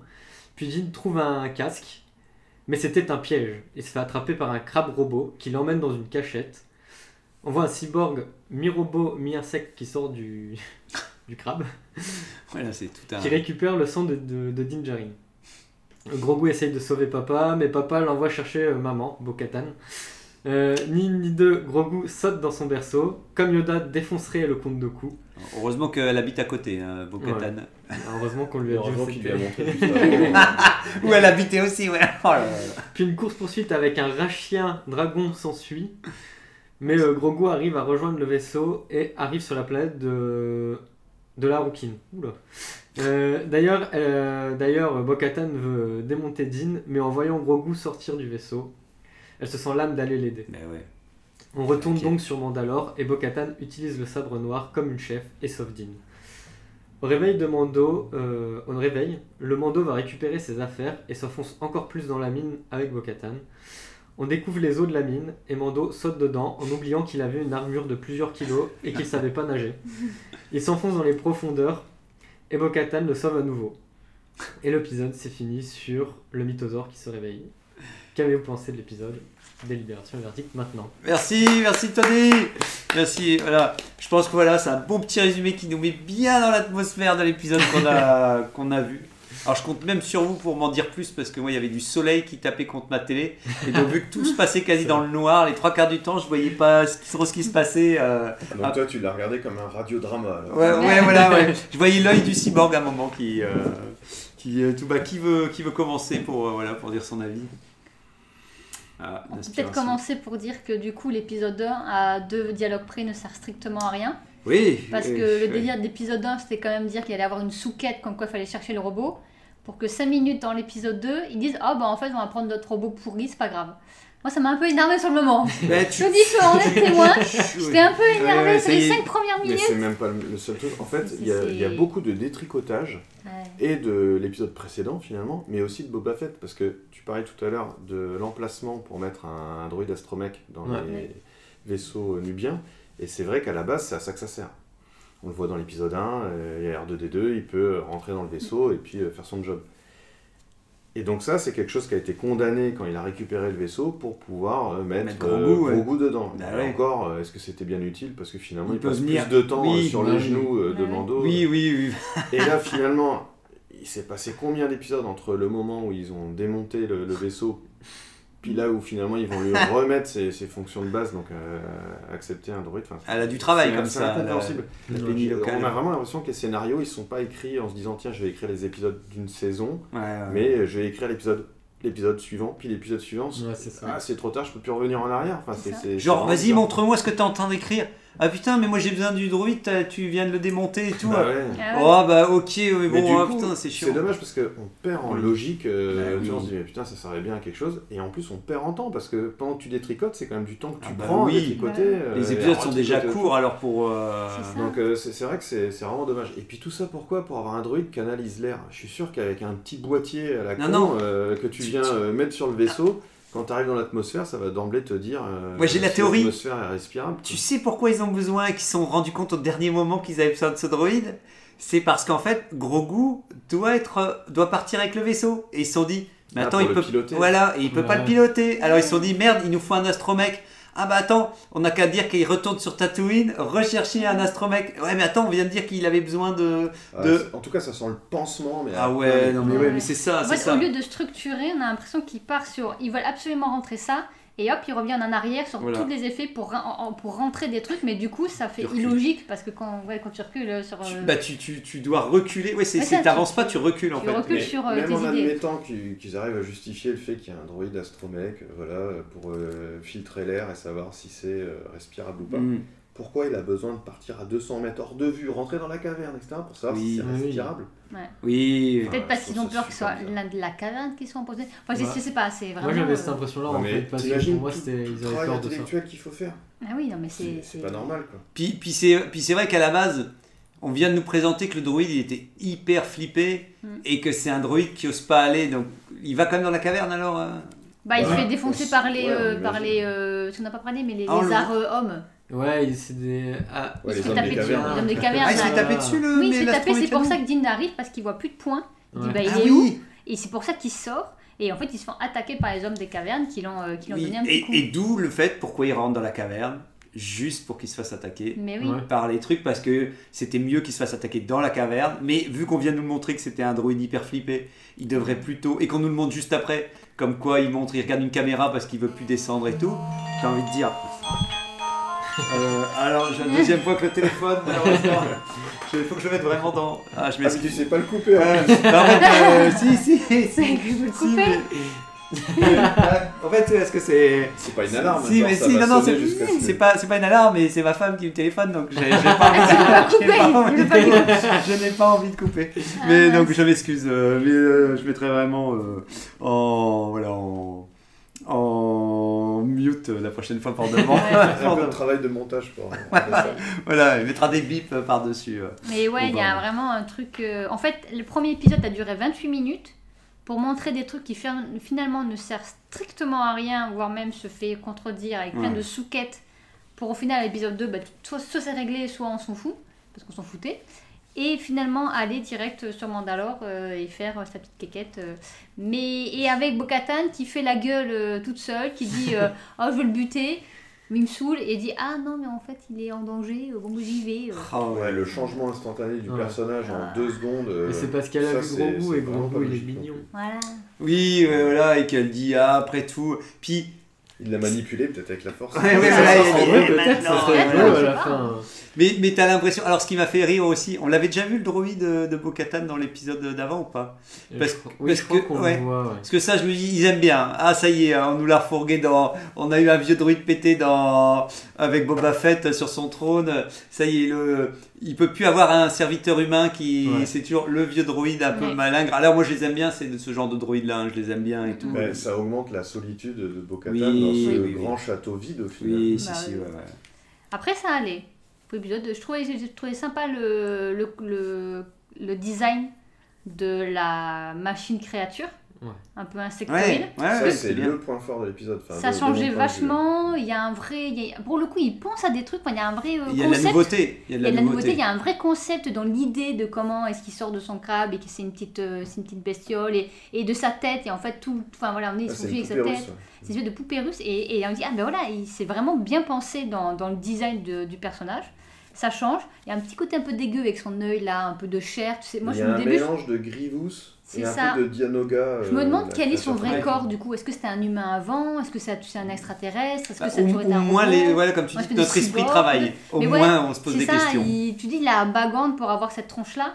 puis Jin trouve un casque, mais c'était un piège. Il se fait attraper par un crabe robot qui l'emmène dans une cachette. On voit un cyborg mi-robot, mi-insecte qui sort du, du crabe, Voilà, c'est tout un. qui récupère le sang de, de, de Din Djarin. Grogu essaye de sauver papa, mais papa l'envoie chercher euh, maman, Bo-Katan. Euh, ni une ni deux, Grogu saute dans son berceau, comme Yoda défoncerait le comte de coups. Heureusement qu'elle habite à côté, hein, Bo-Katan. Heureusement qu'on lui a dit Heureusement qu'il lui a montré. Où elle habitait aussi, ouais. Oh là là. Puis une course-poursuite avec un rat-chien dragon s'ensuit. Mais euh, Grogu arrive à rejoindre le vaisseau et arrive sur la planète de, de la Rouquine. Oula. Euh, d'ailleurs, euh, d'ailleurs, Bo-Katan veut démonter Din, mais en voyant Grogu sortir du vaisseau, elle se sent l'âme d'aller l'aider. Mais ouais. On retourne donc sur Mandalore et Bo-Katan utilise le sabre noir comme une chef et sauve Din. Au réveil de Mando, euh, au réveil, le Mando va récupérer ses affaires et s'enfonce encore plus dans la mine avec Bo-Katan. On découvre les eaux de la mine et Mando saute dedans en oubliant qu'il avait une armure de plusieurs kilos et qu'il savait pas nager. Il s'enfonce dans les profondeurs et Bo-Katan le sauve à nouveau. Et l'épisode s'est fini sur le mythosaure qui se réveille. Qu'avez-vous pensé de l'épisode Délibération et verdict maintenant. Merci, merci Tony. Merci. Voilà. Je pense que voilà, c'est un bon petit résumé qui nous met bien dans l'atmosphère de l'épisode qu'on a, qu'on a vu. Alors je compte même sur vous pour m'en dire plus parce que moi il y avait du soleil qui tapait contre ma télé et donc vu que tout se passait quasi dans le noir, les trois quarts du temps je voyais pas ce qui, trop ce qui se passait. euh, Donc toi, tu l'as regardé comme un radiodrama. alors. Ouais, ouais, voilà, ouais. Je voyais l'œil du cyborg à un moment qui, euh, qui, euh, tout bas, qui veut, qui veut commencer pour, euh, voilà, pour dire son avis? Ah, On peut l'inspiration. peut-être commencer pour dire que du coup l'épisode 1 à deux dialogues près ne sert strictement à rien. Oui. Parce que le délire de l'épisode 1 c'était quand même dire qu'il allait avoir une souquette comme quoi il fallait chercher le robot. Pour que 5 minutes dans l'épisode 2 ils disent Ah bah en fait on va prendre notre robot pourri, c'est pas grave. Moi ça m'a un peu énervé sur le moment. Bah, Je tu- vous dis que en est témoin, j'étais un peu énervée Ouais, sur les est. 5 premières Mais minutes. c'est même pas le seul truc. En fait, il y, a- y beaucoup de détricotage Ouais. et de l'épisode précédent finalement, mais aussi de Boba Fett parce que tu parlais tout à l'heure de l'emplacement pour mettre un, un droïde astromech dans Ouais. les Ouais. vaisseaux nubiens et c'est vrai qu'à la base c'est à ça que ça sert. On le voit dans l'épisode 1, euh, il y a R2D2, il peut rentrer dans le vaisseau et puis euh, faire son job. Et donc ça, c'est quelque chose qui a été condamné quand il a récupéré le vaisseau pour pouvoir euh, mettre, Mettre euh, ouais. Grogu dedans. Bah ouais. encore, euh, est-ce que c'était bien utile? Parce que finalement, Il passe venir. plus de temps Oui, euh, sur les genoux euh, de. Mando. Oui, oui, oui. Et là, finalement, il s'est passé combien d'épisodes entre le moment où ils ont démonté le, le vaisseau, puis là où finalement ils vont lui remettre ses, ses fonctions de base, donc euh, accepter un droïde. Enfin, Elle a du travail c'est- comme c'est ça. incompréhensible. la-. On a vraiment l'impression que les scénarios ils sont pas écrits en se disant tiens je vais écrire les épisodes d'une saison, Ouais, ouais. mais je vais écrire l'épisode l'épisode suivant, puis l'épisode suivant. Ouais, c'est. Ah, c'est trop tard, je peux plus revenir en arrière. Enfin, C'est c'est, c'est- Genre, c'est vas-y, montre-moi ce que t'es en train d'écrire. Ah putain, mais moi j'ai besoin du droïde, tu viens de le démonter et tout. Bah ouais. Ah ouais. Oh bah ok, mais bon, ah, coup, putain, c'est chiant. C'est dommage parce qu'on perd en Oui. logique. euh, Bah oui. tu vois, on se dit, mais putain, ça servait bien à quelque chose. Et en plus, on perd en temps parce que pendant que tu détricotes, c'est quand même du temps que tu Ah bah prends à oui. détricoter. Euh, Les épisodes sont déjà courts alors pour. euh. Donc euh, c'est c'est vrai que c'est c'est vraiment dommage. Et puis tout ça pourquoi? Pour avoir un droïde qui analyse l'air. Je suis sûr qu'avec un petit boîtier à la Non, con non. euh, que tu viens tu- euh, mettre sur le vaisseau, quand tu arrives dans l'atmosphère, ça va d'emblée te dire euh, Moi, j'ai la si théorie. l'atmosphère est respirable. Tu sais pourquoi ils ont besoin et qu'ils se sont rendus compte au dernier moment qu'ils avaient besoin de ce droïde? C'est parce qu'en fait, Grogu doit, être, doit partir avec le vaisseau. Et ils se sont dit, mais Ah, attends, il le peut, piloter. voilà, et il peut pas le piloter. Alors ils se sont dit, merde, il nous faut un astromech. Ah bah attends, on n'a qu'à dire qu'il retourne sur Tatooine, rechercher un astromech. Ouais, mais attends, on vient de dire qu'il avait besoin de. En tout cas, ça sent le pansement. Mais Ah ouais, non mais ouais, mais c'est ça, En c'est fait, ça. au lieu de structurer, on a l'impression qu'ils partent sur. Ils veulent absolument rentrer ça, et hop, il revient en arrière sur Voilà. tous les effets pour, en- pour rentrer des trucs, mais du coup, ça fait illogique parce que quand, ouais, quand tu recules euh, sur. Tu, euh, bah, tu, tu, tu dois reculer. Ouais, c'est, Ouais, c'est- ça, t'avances tu- pas, tu recules en tu fait. recules Mais sur, euh, même tes en idées. admettant qu'ils qu'ils arrivent à justifier le fait qu'il y a un droïde astromec, voilà, pour euh, filtrer l'air et savoir si c'est euh, respirable ou pas. Mm. Pourquoi il a besoin de partir à 200 mètres hors de vue, rentrer dans la caverne, etc. pour savoir Oui. si c'est Oui. respirable Oui. Enfin, Peut-être qu'ils trouve ont peur que ce soit de la caverne qui soit en posé. Enfin, je- Ouais. je sais pas, c'est vraiment. Moi j'avais euh, cette impression-là en mais fait, parce que pour moi c'était, ils avaient peur de ça. intellectuel qu'il faut faire. Ah oui, non, mais C'est c'est. pas normal quoi. Puis, puis c'est, puis c'est vrai qu'à la base, on vient de nous présenter que le droïde il était hyper flippé Mm. et que c'est un droïde qui ose pas aller. Donc il va quand même dans la caverne alors euh Bah, il se fait défoncer par les. on euh, par les euh, ce qu'on n'a pas parlé, mais les on le lézards hommes. Ouais, il- c'est des. Ah, Ouais, il les se fait hommes taper des dessus. cavernes. Les hommes des cavernes. Ah, il se fait taper dessus le. Oui, il se fait taper, c'est pour ça que Dean arrive parce qu'il voit plus de points. Il dit bah il Ah est où oui. Et c'est pour ça qu'il sort. Et en fait, ils se font attaquer par les hommes des cavernes qui l'ont euh, qui l'ont Oui, donné un petit Et, coup. et d'où le fait pourquoi il rentre dans la caverne, juste pour qu'il se fasse attaquer. Mais oui. Ouais. par les trucs parce que c'était mieux qu'il se fasse attaquer dans la caverne. Mais vu qu'on vient de nous montrer que c'était un droïde hyper flippé, il devrait plutôt. Et qu'on nous le montre juste après, comme quoi il montre, il regarde une caméra parce qu'il veut plus descendre et tout. J'ai envie de dire. Euh, alors, j'ai la deuxième fois que le téléphone, malheureusement. Il faut que je le mette vraiment dans. Ah, je Ah, mais tu m'excuse. sais pas le couper. hein. Ouais, bah, en fait, euh, si, si, si. C'est que vous le si, coupez. mais- en fait, est-ce que c'est. C'est pas une alarme. Si, mais si, non, non, c'est ce que- c'est pas, c'est pas une alarme, mais c'est ma femme qui me téléphone, donc j'ai pas envie Ah, tu de couper, tu envie-. Je n'ai pas envie de couper. Ah, Mais donc, je m'excuse, euh, mais euh, je mettrai vraiment euh, en. Voilà, en. En mute la prochaine fois pour devant. Un peu de travail de montage pour. voilà, il mettra des bips par-dessus. euh. Mais ouais, il y a vraiment un truc. euh, En fait, le premier épisode a duré 28 minutes pour montrer des trucs qui fin- finalement ne servent strictement à rien, voire même se fait contredire avec plein Ouais. de sous-quêtes. Pour au final, l'épisode 2, bah, soit, soit c'est réglé, soit on s'en fout, parce qu'on s'en foutait. Et finalement, aller direct sur Mandalore euh, et faire euh, sa petite quéquette. euh. Mais, et avec Bo-Katan qui fait la gueule euh, toute seule, qui dit euh, Oh, je veux le buter. Mais il me saoule et dit Ah non, mais en fait, il est en danger, euh, bon, j'y vais. euh. Oh, Ouais, le changement instantané du Ouais. personnage Ah. en deux secondes. euh, Mais c'est parce qu'elle a ça, vu c'est- Gros Bout c'est et Gros vraiment pas Bout il est logique non mignon. Voilà. Oui, ouais, voilà, et qu'elle dit ah, après tout. Puis. Il l'a manipulé peut-être avec la force. Ouais, ouais, Ouais, voilà, ça, il y a en des- vrai, peut-être ça serait ouais, drôle je à sais la pas. fin. Mais, mais t'as l'impression. Alors, ce qui m'a fait rire aussi, on l'avait déjà vu le droïde de, de Bo-Katan dans l'épisode d'avant ou pas? Parce- je oui, parce je crois que- qu'on ouais. le voit, ouais. Parce que ça, je me dis, ils aiment bien. Ah, ça y est, hein, on nous l'a refourgué dans. On a eu un vieux druide pété dans avec Boba Fett sur son trône. Ça y est, le. Il peut plus avoir un serviteur humain qui. Ouais. C'est toujours le vieux droïde un peu Ouais. malingre. Alors, moi, je les aime bien, c'est de ce genre de droïde-là. hein, je les aime bien et tout. Ben, ça augmente la solitude de Bo-Katan Oui, dans ce oui, oui. grand château vide au final. Oui, si, Bah si, oui. ouais, ouais. Après, ça allait. Pour l'épisode, je trouvais, j'ai trouvé sympa le, le, le, le design de la machine créature. Ouais. Un peu insectoïde. Ouais, ouais, Ça, ouais, c'est le point fort de l'épisode. Enfin, Ça de vue. vachement. Il y a un vrai. il y a- pour le coup, il pense à des trucs. enfin, Il y a un vrai euh, Il y a de la nouveauté. Il y a de Il y la, a de la nouveauté, il y a un vrai concept dans l'idée de comment est-ce qu'il sort de son crabe et que c'est une petite, euh, c'est une petite bestiole et, et de sa tête et en fait tout, enfin voilà, on est Ah, son c'est avec une sa tête, russe, ses yeux de poupée russe et, et on dit ah ben voilà, il s'est vraiment bien pensé dans, dans le design de- du personnage. Ça change. Il y a un petit côté un peu dégueu avec son œil là, un peu de chair. Tu sais, moi Il y a un début, mélange de Grievous C'est et un ça. peu de Dianoga. je me euh, demande la quel est son vrai corps du coup. Est-ce que c'était un humain avant? Est-ce que c'est un extraterrestre? Est-ce que Bah, ça a au, toujours été au un moins, les, voilà, comme tu Moi, dis, notre esprit travaille. Au Mais ouais, moins, on se pose des ça, questions. il- tu dis il a bagande pour avoir cette tronche là.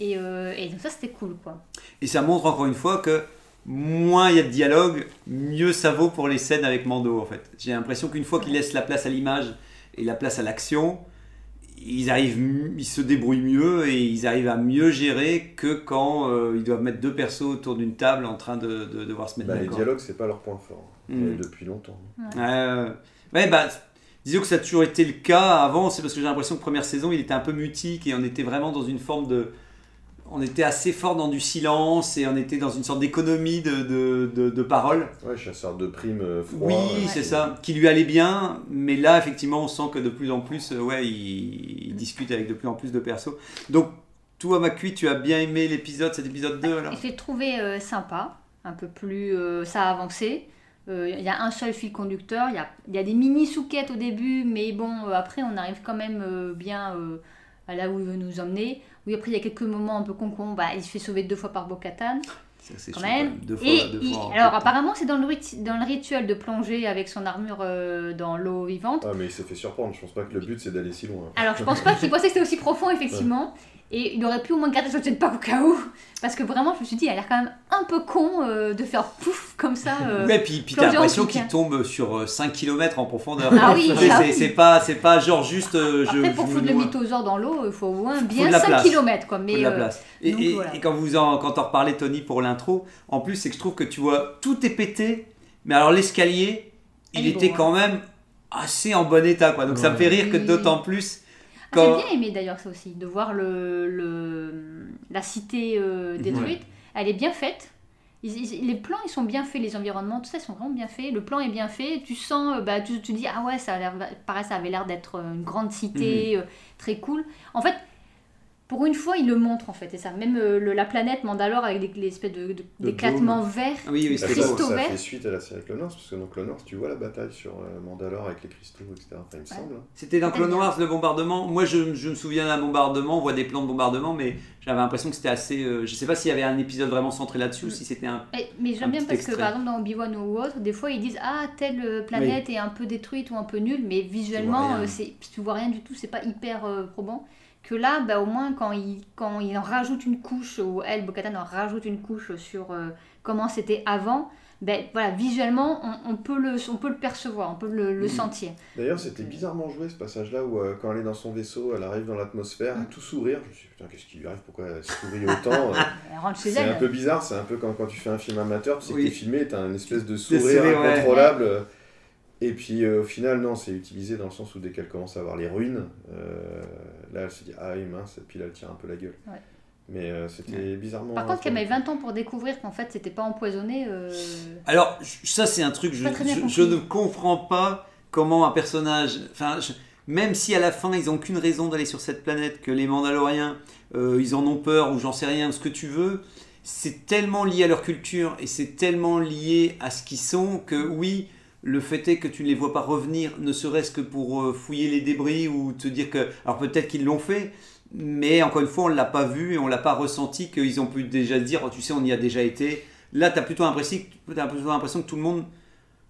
Et, euh, et donc ça c'était cool quoi. Et ça montre encore une fois que moins il y a de dialogue, mieux ça vaut pour les scènes avec Mando en fait. J'ai l'impression qu'une fois qu'ils laissent la place à l'image et la place à l'action, ils arrivent, ils se débrouillent mieux et ils arrivent à mieux gérer que quand euh, ils doivent mettre deux persos autour d'une table en train de, de devoir se mettre Bah, les d'accord. dialogues, c'est pas leur point fort. Mm. Et depuis longtemps. Euh, ouais, bah, disons que ça a toujours été le cas avant, c'est parce que j'ai l'impression que première saison, il était un peu mutique et on était vraiment dans une forme de. On était assez fort dans du silence et on était dans une sorte d'économie de, de, de, de parole. Ouais, chasseur de primes euh, froid. Oui, euh, c'est ça, qui lui allait bien, mais là, effectivement, on sent que de plus en plus, euh, ouais, il, il discute avec de plus en plus de persos. Donc, toi, Macui, tu as bien aimé l'épisode, cet épisode 2 alors? Je l'ai trouvé euh, sympa, un peu plus. euh, ça a avancé. Euh, Il y a un seul fil conducteur, il y a, il y a des mini souquettes au début, mais bon, euh, après on arrive quand même euh, bien euh, à là où il veut nous emmener. Oui, après il y a quelques moments un peu con bah, il se fait sauver deux fois par Bo-Katan. C'est assez quand même. Deux fois, Et deux fois alors apparemment c'est dans le, rit- dans le rituel de plonger avec son armure euh, dans l'eau vivante. Ah, mais il s'est fait surprendre. Je pense pas que le but c'est d'aller si loin. Alors je pense pas qu'il pensait que c'était aussi profond effectivement. Et il aurait pu au moins garder son jetpack au cas où. Parce que vraiment je me suis dit il a l'air quand même un peu con euh, de faire pouf comme ça. euh. Ouais, puis, puis t'as l'impression qu'il hein. tombe sur euh, 5 km en profondeur. Ah oui, C'est- ah c'est oui. c'est pas, c'est pas genre juste. euh, je, Après pour foutre le mythosaure dans l'eau il faut au moins bien la 5 place. km quoi. Faut Mais de la euh, place. Et, donc, et- voilà. et quand vous en, quand on reparlait Tony pour l'intro, en plus c'est que je trouve que tu vois tout est pété, mais alors l'escalier, il était beau, quand même assez en bon état quoi. Donc ça me fait rire que d'autant plus Ah, quand J'ai bien aimé d'ailleurs ça aussi, de voir le, le- la cité euh, détruite. Elle est bien faite. Ils- ils- les plans ils sont bien faits, les environnements, tout ça ils sont vraiment bien faits. Le plan est bien fait. Tu sens, euh, bah, tu, tu dis ah ouais ça a pareil ça avait l'air d'être euh, une grande cité Mhm. euh, très cool. En fait, pour une fois ils le montrent en fait, et ça. Même euh, le- la planète Mandalore avec des- l'espèce de, de- d'éclatement vert. Ah oui, oui, Ça, cristaux ça verts. fait suite à la série Clone Wars, parce que dans Clone Wars, tu vois la bataille sur euh, Mandalore avec les cristaux, etc. Enfin, il me semble. hein. C'était dans Clone. Wars le bombardement. Moi je, je me souviens d'un bombardement, on voit des plans de bombardement, mais j'avais l'impression que c'était assez. euh, je sais pas s'il y avait un épisode vraiment centré là-dessus ou Mm. si c'était un. Mais Un j'aime bien petit parce que par exemple dans Obi-Wan ou autre, des fois ils disent ah telle euh, planète est un peu détruite ou un peu nulle, mais visuellement rien. euh, c'est tu vois rien du tout, c'est pas hyper euh, probant. Que là, bah, au moins quand il quand il en rajoute une couche ou elle Bo-Katan en rajoute une couche sur euh, comment c'était avant, ben voilà visuellement on, on peut le on peut le percevoir, on peut le, le Mhm. sentir. D'ailleurs, c'était bizarrement joué ce passage-là où, euh, quand elle est dans son vaisseau, elle arrive dans l'atmosphère, à tout sourire. Je me suis dit, putain, qu'est-ce qui lui arrive? Pourquoi elle sourit autant? Euh, Elle rentre chez C'est un peu bizarre, c'est un peu comme quand tu fais un film amateur, tu sais Oui. que t'es filmé, t'as un espèce de sourire sourire, ouais. Et puis euh, au final, non, c'est utilisé dans le sens où dès qu'elle commence à avoir les ruines, euh, là elle se dit Ah oui, mince, et puis là elle tire un peu la gueule. Ouais. Mais euh, c'était bizarrement. Par contre, qu'elle met 20 ans pour découvrir qu'en fait c'était pas empoisonné. euh, Alors, ça, c'est un truc, je, ne comprends pas comment un personnage. Enfin, je- même si à la fin, ils n'ont aucune raison d'aller sur cette planète, que les Mandaloriens, euh, ils en ont peur ou j'en sais rien, ce que tu veux, c'est tellement lié à leur culture et c'est tellement lié à ce qu'ils sont que oui. Le fait est que tu ne les vois pas revenir, ne serait-ce que pour euh, fouiller les débris ou te dire que. Alors peut-être qu'ils l'ont fait, mais encore une fois, on ne l'a pas vu et on ne l'a pas ressenti qu'ils ont pu déjà se dire, oh, tu sais, on y a déjà été. Là, tu as plutôt l'impression que tout le monde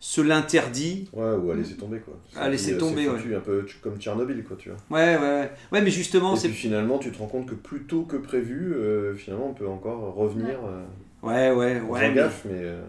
se l'interdit. Ouais, ou à laisser tomber quoi. À laisser tomber, foutu, un peu comme Tchernobyl quoi, tu vois. Ouais, ouais, ouais. Ouais, mais justement, Et c'est. puis finalement, tu te rends compte que plus tôt que prévu, euh, finalement, on peut encore revenir. euh, Ouais, ouais, ouais. mais- gaffe, mais. euh,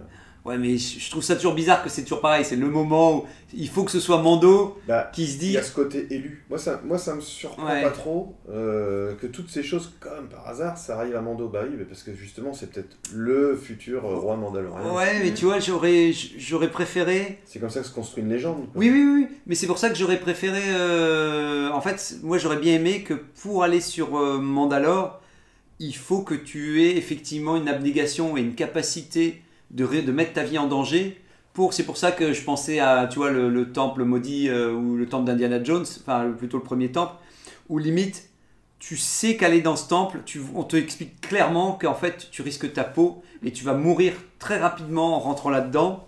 Ouais, mais je trouve ça toujours bizarre que c'est toujours pareil. C'est le moment où il faut que ce soit Mando Bah, qui se Il dit. y a ce côté élu. Moi, ça, moi, ça me surprend Ouais. pas trop euh, que toutes ces choses, comme par hasard, ça arrive à Mando. Bah oui, mais parce que justement, c'est peut-être le futur euh, roi mandalorien. Ouais, mais tu vois, j'aurais, j'aurais préféré. C'est comme ça que se construit une légende. quoi. Oui, oui, oui, mais c'est pour ça que j'aurais préféré. euh, En fait, moi j'aurais bien aimé que pour aller sur euh, Mandalore, il faut que tu aies effectivement une abnégation et une capacité de, mettre ta vie en danger. Pour, c'est pour ça que je pensais à, tu vois, le, le temple maudit euh, ou le temple d'Indiana Jones, enfin plutôt le premier temple, où limite, tu sais qu'aller dans ce temple, tu, on te explique clairement qu'en fait, tu risques ta peau et tu vas mourir très rapidement en rentrant là-dedans.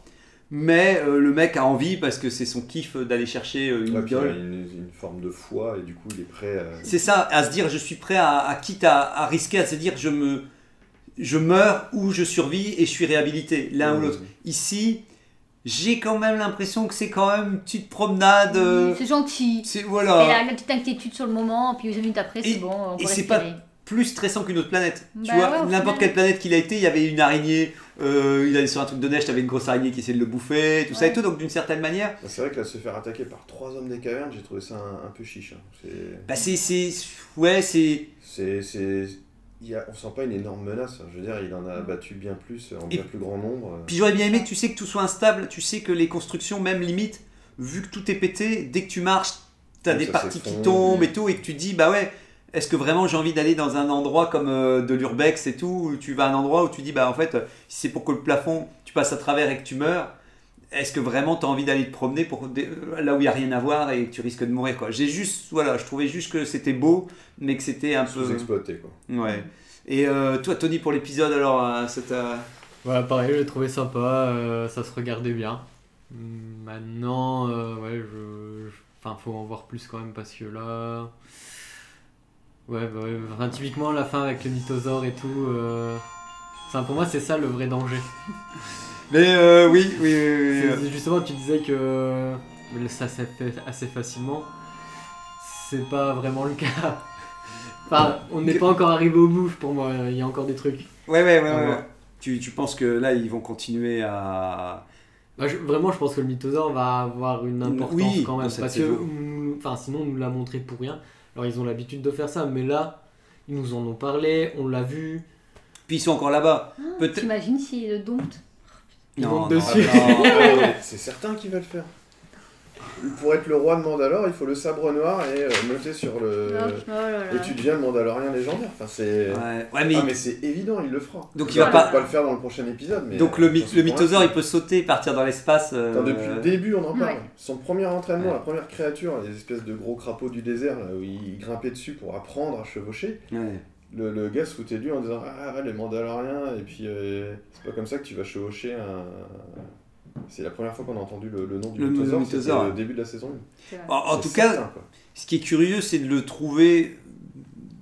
Mais euh, le mec a envie parce que c'est son kiff d'aller chercher euh, une Ouais, une, une forme de foi et du coup, il est prêt à. C'est ça, à se dire je suis prêt à, à quitte à, à risquer, à se dire je me je meurs ou je survis et je suis réhabilité, l'un ou l'autre. Ici, j'ai quand même l'impression que c'est quand même une petite promenade. euh, C'est gentil. c'est Et voilà, la, la petite inquiétude sur le moment, puis 10 minutes après, Et- c'est bon, on peut et c'est respirer. plus stressant qu'une autre planète. tu Bah vois, ouais, n'importe quelle planète qu'il a été, il y avait une araignée, euh, il allait sur un truc de neige, t'avais une grosse araignée qui essayait de le bouffer, tout ça et tout. Donc d'une certaine manière, Bah, C'est vrai que là, se faire attaquer par trois hommes des cavernes, j'ai trouvé ça un, un peu chiche. hein. C'est. bah c'est c'est ouais c'est C'est. Il a- on sent pas une énorme menace. Je veux dire, il en a battu bien plus, en bien plus grand nombre. Puis j'aurais bien aimé que tu sais que tout soit instable, tu sais que les constructions, même limite, vu que tout est pété, dès que tu marches, t'as des parties qui tombent et tout, et que tu te dis, bah ouais, est-ce que vraiment j'ai envie d'aller dans un endroit comme euh, de l'urbex et tout, où tu vas à un endroit où tu dis, bah en fait, si c'est pour que le plafond, tu passes à travers et que tu meurs, est-ce que vraiment tu as envie d'aller te promener pour euh, là où il n'y a rien à voir et que tu risques de mourir quoi J'ai juste, voilà, je trouvais juste que c'était beau, mais que c'était un peu. Sous-exploité, quoi. Ouais. Et euh, toi, Tony, pour l'épisode, alors, euh, ça t'a- Voilà, pareil, j'ai trouvé sympa, euh, ça se regardait bien. Maintenant, euh, ouais, je, je- Enfin, faut en voir plus quand même parce que là. Ouais, bah ouais, enfin, typiquement la fin avec le mythosaure et tout, euh, Enfin, pour moi, c'est ça le vrai danger. Mais euh, oui, oui, oui, oui, Justement, tu disais que euh, ça s'est fait assez facilement. C'est pas vraiment le cas. Enfin, on n'est pas encore arrivé au bout pour moi. Il y a encore des trucs. Ouais, ouais, ouais, Ah ouais. ouais. Tu, tu penses que là, ils vont continuer à. Bah, je- vraiment, je pense que le mythosaure va avoir une importance Oui, quand même. Parce que, enfin, sinon, on nous l'a montré pour rien. Alors, ils ont l'habitude de faire ça, mais là, ils nous en ont parlé, on l'a vu. Puis ils sont encore là-bas. Ah, Peut-être. T'imagines s'il le dompte? Ils Non, non, dessus. non. C'est certain qu'il va le faire. Pour être le roi de Mandalore, il faut le sabre noir et euh, monter sur le. Oh là là. Et tu deviens le Mandalorien légendaire. Enfin, c'est. Ouais, ouais, mais. Ah, mais c'est évident, il le fera. Donc il va va pas- pas le faire dans le prochain épisode. Mais Donc le, euh, le mythosaure, il peut sauter, partir dans l'espace. euh, depuis le début, on en parle. Ouais. Son premier entraînement, Ouais. la première créature, les espèces de gros crapauds du désert, là, où il grimpait dessus pour apprendre à chevaucher, Ouais. Le, le gars se foutait de lui en disant Ah, ouais, les Mandaloriens, et puis euh, c'est pas comme ça que tu vas chevaucher un. C'est la première fois qu'on a entendu le, le nom du Le- c'était le début de la saison 1. C'est vrai. En, tout cas, quoi. ce qui est curieux, c'est de le trouver,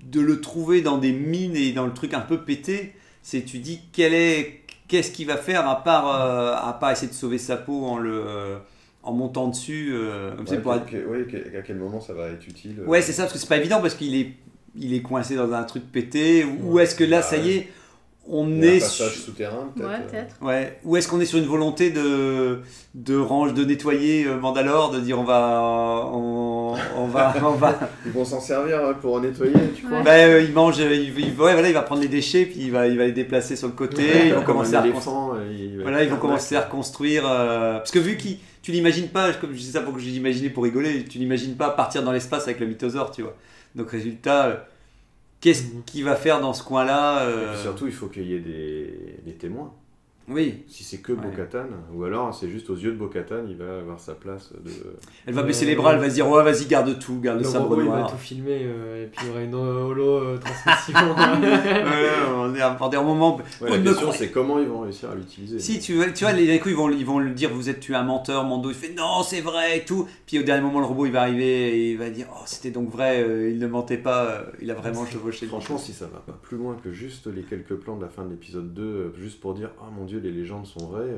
de le trouver dans des mines et dans le truc un peu pété. C'est tu dis quel est, qu'est-ce qu'il va faire à part, euh, à part essayer de sauver sa peau en le, en montant dessus. euh, comme c'est Ouais, pour que- que- ouais, que- à quel moment ça va être utile. euh, Ouais, c'est ça, parce que c'est pas évident parce qu'il est, il est coincé dans un truc pété. Ou ou est-ce que là, Bah, ça y est, on un est passage sur- souterrain, peut-être. Ouais, euh. Ouais. Ou est-ce qu'on est sur une volonté de de range, de nettoyer euh, Mandalore, de dire on va, on, on va, on va. Ils vont s'en servir pour nettoyer, tu crois. Bah, euh, il mange, il, il- ouais, voilà, il va prendre les déchets, puis il va, il va les déplacer sur le côté. ils vont Comme commencer à reconstruire. euh, il va Voilà, ils vont commencer à reconstruire. euh, Parce que vu qu'il, tu l'imagines pas, comme je dis ça pour que je l'imaginais pour rigoler, tu l'imagines pas partir dans l'espace avec le mythosaure, tu vois. Donc résultat, euh, qu'est-ce Mhm. qu'il va faire dans ce coin-là Et euh, puis surtout, il faut qu'il y ait des, des témoins. Oui, Si c'est que Ouais. Bo-Katan, ou alors c'est juste aux yeux de Bo-Katan, il va avoir sa place de. elle va baisser les bras, elle va se dire ouais, vas-y, garde tout, garde le, Le sabre robot, il va tout filmer, euh, et puis il y aura une holo euh, transmission. Ouais, on est à des moments. Ouais, la question, c'est comment ils vont réussir à l'utiliser. Si, tu vois, tu vois les coups, ils vont, ils vont lui dire Vous êtes tu es un menteur, Mando. Il fait Non, c'est vrai et tout. Puis au dernier moment, le robot il va arriver et il va dire Oh, c'était donc vrai, euh, il ne mentait pas, euh, il a vraiment chevauché. le Franchement, si ça va pas plus loin que juste les quelques plans de la fin de l'épisode 2, euh, juste pour dire Oh mon dieu, les légendes sont vraies,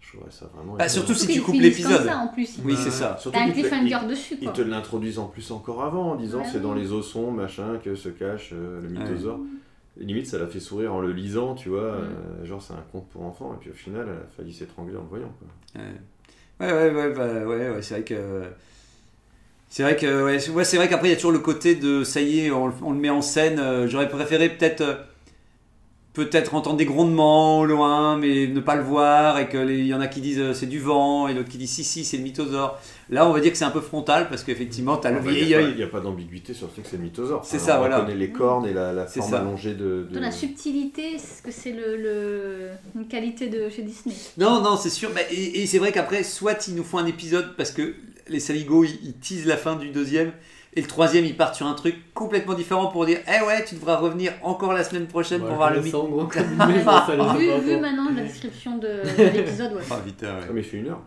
je trouverais ça vraiment. Bah, surtout si tu coupes l'épisode. comme ça en plus. Oui, c'est ça. Surtout T'as un cliffhanger ils- dessus Ils te l'introduisent en plus encore avant en disant Ouais. c'est dans les ossons, machin, que se cache euh, le mythosaure. Limite, ça l'a fait sourire en le lisant, tu vois. euh, genre, c'est un conte pour enfants, et puis au final, elle a failli s'étrangler en le voyant. Quoi. Ouais, ouais, ouais, bah, ouais, ouais, c'est vrai que. C'est vrai que ouais, c'est ouais, c'est vrai qu'après il y a toujours le côté de ça y est on, le- on le met en scène. euh, J'aurais préféré peut-être euh, peut-être entendre des grondements au loin mais ne pas le voir et que les- il y en a qui disent euh, c'est du vent et d'autres qui disent si si c'est le mythosaure. Là on va dire que c'est un peu frontal parce qu'effectivement t'as le Enfin, Il vieil n'y a, pas- œil. il y a pas d'ambiguïté sur le fait que c'est le mythosaure. C'est ça, on voilà. reconnaît les cornes et la, forme ça. allongée de. de- De la subtilité, c'est ce que c'est le, le- une qualité de chez Disney? Non non c'est sûr. Et et c'est vrai qu'après soit ils nous font un épisode parce que les saligots ils, ils teasent la fin du deuxième. Et le troisième, ils partent sur un truc complètement différent pour dire Eh ouais, tu devras revenir encore la semaine prochaine pour voir le mythe. vu, pas vu maintenant la description de, de l'épisode, ouais. Ah, vite, ouais. Ah, mais il fait une heure.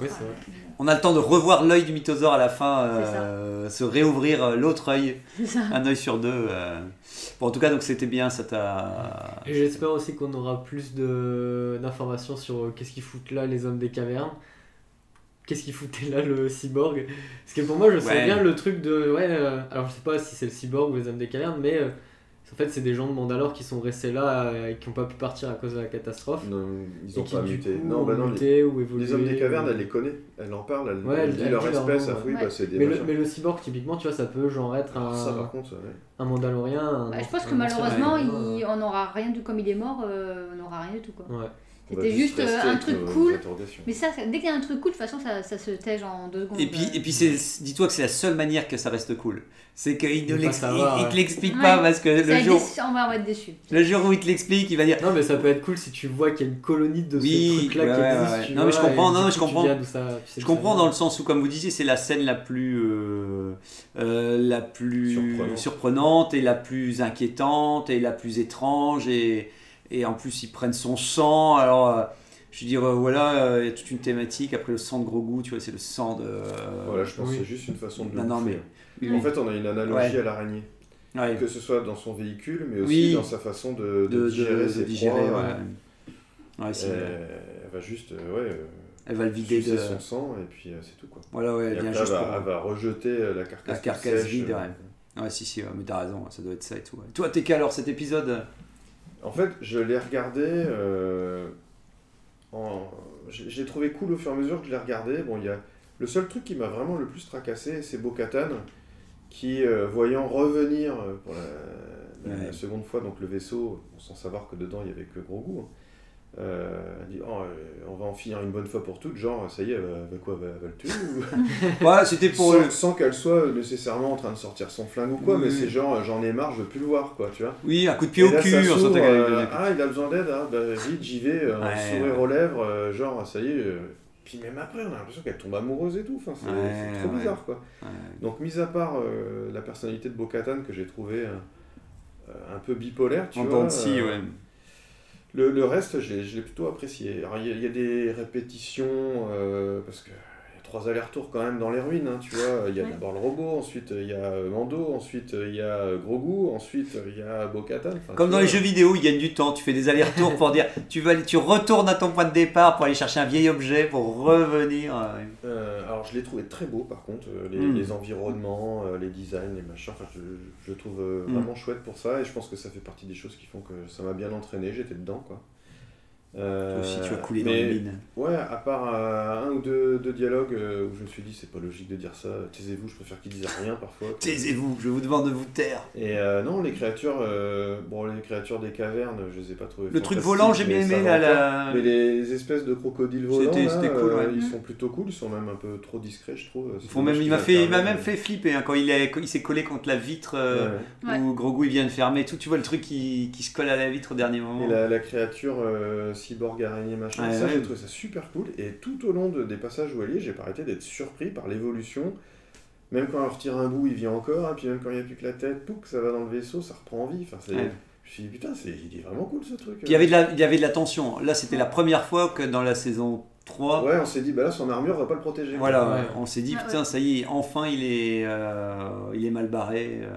Oui, c'est vrai. On a le temps de revoir l'œil du mythosaure à la fin, euh, se réouvrir euh, l'autre œil, C'est ça. un œil sur deux. euh. Bon, en tout cas, donc c'était bien, ça t'a. Et j'espère aussi qu'on aura plus de- d'informations sur qu'est-ce qu'ils foutent là les hommes des cavernes. Qu'est-ce qu'ils foutaient là le cyborg? Parce que pour moi je sais Ouais. bien le truc de... Ouais, euh, alors je sais pas si c'est le cyborg ou les hommes des cavernes, mais euh, en fait c'est des gens de Mandalore qui sont restés là euh, et qui n'ont pas pu partir à cause de la catastrophe. Non, ils et ont qui pas muté. coup, Non, bah non, les, muté ou évolué. les hommes des cavernes, ou- elle les connaît. Elle en parle, elle, Ouais, elle elle- dit elle leur dit leur espèce. nom, ah oui, ouais. bah, c'est des Mais le, mais le cyborg typiquement tu vois ça peut genre être un, Ça, par contre, ouais. un Mandalorien. un- Bah, je pense que malheureusement, il, on n'aura rien du comme il est mort, euh, on n'aura rien du tout quoi. C'était juste euh, un truc cool. Mais ça, ça- dès qu'il y a un truc cool, de toute façon, ça, ça se tège en deux secondes. Et puis, et puis dis-toi que c'est la seule manière que ça reste cool. C'est qu'il ne l'explique Ouais. pas parce que le jour, déçu- on va être déçus. le jour où il te l'explique, il va dire Non mais ça peut être cool si tu vois qu'il y a une colonie de Oui, ces trucs là ouais, qui ouais, existent. ouais. Non, mais je comprends, non, je comprends. ça- tu sais Je ça comprends dans le sens où, comme vous disiez, c'est la scène la plus, euh, euh, la plus Surprenante. surprenante et la plus inquiétante et la plus étrange et, et en plus ils prennent son sang. Alors, euh, je veux dire, euh, voilà, euh, il y a toute une thématique. Après le sang de gros goût, tu vois, c'est le sang de. euh, Voilà, je pense Oui. que c'est juste une façon de le Non, mais- oui, En oui. fait, on a une analogie Ouais. à l'araignée. Ouais. que ce soit dans son véhicule, mais aussi Oui. dans sa façon de, de de, digérer de- ses digérer. proies. Ouais. Si, Euh, elle va juste, euh, ouais, euh, Elle va le vider de. son sang et puis euh, c'est tout quoi. Voilà, ouais, Et elle vient après, juste elle, va, pour- elle va rejeter la carcasse, La carcasse vide, ouais. Ouais, si, si, mais t'as raison, ça doit être ça et tout. Toi, t'es qu'à alors cet épisode? En fait, je l'ai regardé. euh, en... J'ai trouvé cool au fur et à mesure que je l'ai regardé. Bon, il y a... Le seul truc qui m'a vraiment le plus tracassé, c'est Bo-Katan, qui, euh, voyant revenir euh, pour la, la- Ouais. la seconde fois donc le vaisseau, sans savoir que dedans il y avait que Grogu, hein, euh, dit oh, on va en finir une bonne fois pour toutes, genre ça y est, elle va, elle va quoi, va, va le tuer ou- Ouais, c'était pour. sans, sans qu'elle soit nécessairement en train de sortir son flingue ou quoi, Oui, mais oui. c'est genre j'en ai marre, je veux plus le voir quoi, tu vois. Oui, un coup de pied Et au là, cul, qu'elle euh, ah, il a besoin d'aide, hein, bah, vite, j'y vais, euh, Ouais, sourire ouais. aux lèvres, euh, genre, ça y est. euh, puis même après, on a l'impression qu'elle tombe amoureuse et tout, enfin, c'est Ouais, trop ouais. bizarre, quoi. Ouais. Donc, mis à part euh, la personnalité de Bo-Katan que j'ai trouvé un peu bipolaire, tu En vois. euh, ouais. le, le reste, je l'ai plutôt apprécié. Alors, il y, y a des répétitions, euh, parce que trois allers-retours quand même dans les ruines, hein, tu vois. Il y a Ouais. d'abord le robot, ensuite il y a Mando, ensuite il y a Grogu, ensuite il y a Bo-Katan. Enfin, Comme dans les jeux vidéo, ils gagnent du temps. Tu fais des allers-retours pour dire tu, vas, aller- tu retournes à ton point de départ pour aller chercher un vieil objet pour revenir. euh, Euh, alors je l'ai trouvé très beau par contre, euh, les, Mm. les environnements, euh, les designs, les machins, enfin, je, je le trouve euh, Mm. vraiment chouette pour ça et je pense que ça fait partie des choses qui font que ça m'a bien entraîné, j'étais dedans quoi. Euh, Toi aussi, tu as coulé dans les mines. Ouais, à part euh, un ou deux, deux dialogues euh, où je me suis dit c'est pas logique de dire ça, taisez-vous, je préfère qu'ils disent rien parfois. Taisez-vous, je vous demande de vous taire. Et euh, non, les créatures, euh, bon les créatures des cavernes, je les ai pas trouvées Le truc volant, j'ai bien aimé. Là, la... Mais les espèces de crocodiles volants, là, cool, euh, ouais. ils sont plutôt cool, ils sont même un peu trop discrets, je trouve. Font même, il m'a fait, il m'a même fait flipper hein, quand il est- quand il s'est collé contre la vitre euh, Ouais. Ouais. où Grogu il vient de fermer tout. Tu vois le truc qui, qui se colle à la vitre au dernier moment. Et la, la créature euh, cyborg araignée machin, Ouais, ça ouais. j'ai trouvé ça super cool. Et tout au long de- des passages où elle y est, j'ai pas arrêté d'être surpris par l'évolution. Même quand elle retire un bout, il vient encore. Et puis même quand il n'y a plus que la tête, pouc, ça va dans le vaisseau, ça reprend en vie. Enfin, c'est- Ouais. Je me suis dit, putain, c'est, il est vraiment cool ce truc. Puis il y avait de la, il y avait de la tension. Là, c'était la première fois que dans la saison 3, Ouais, on s'est dit, bah là, son armure va pas le protéger. voilà, Ouais. on s'est dit Ah, putain, ça y est, enfin il est, euh, il est mal barré. euh.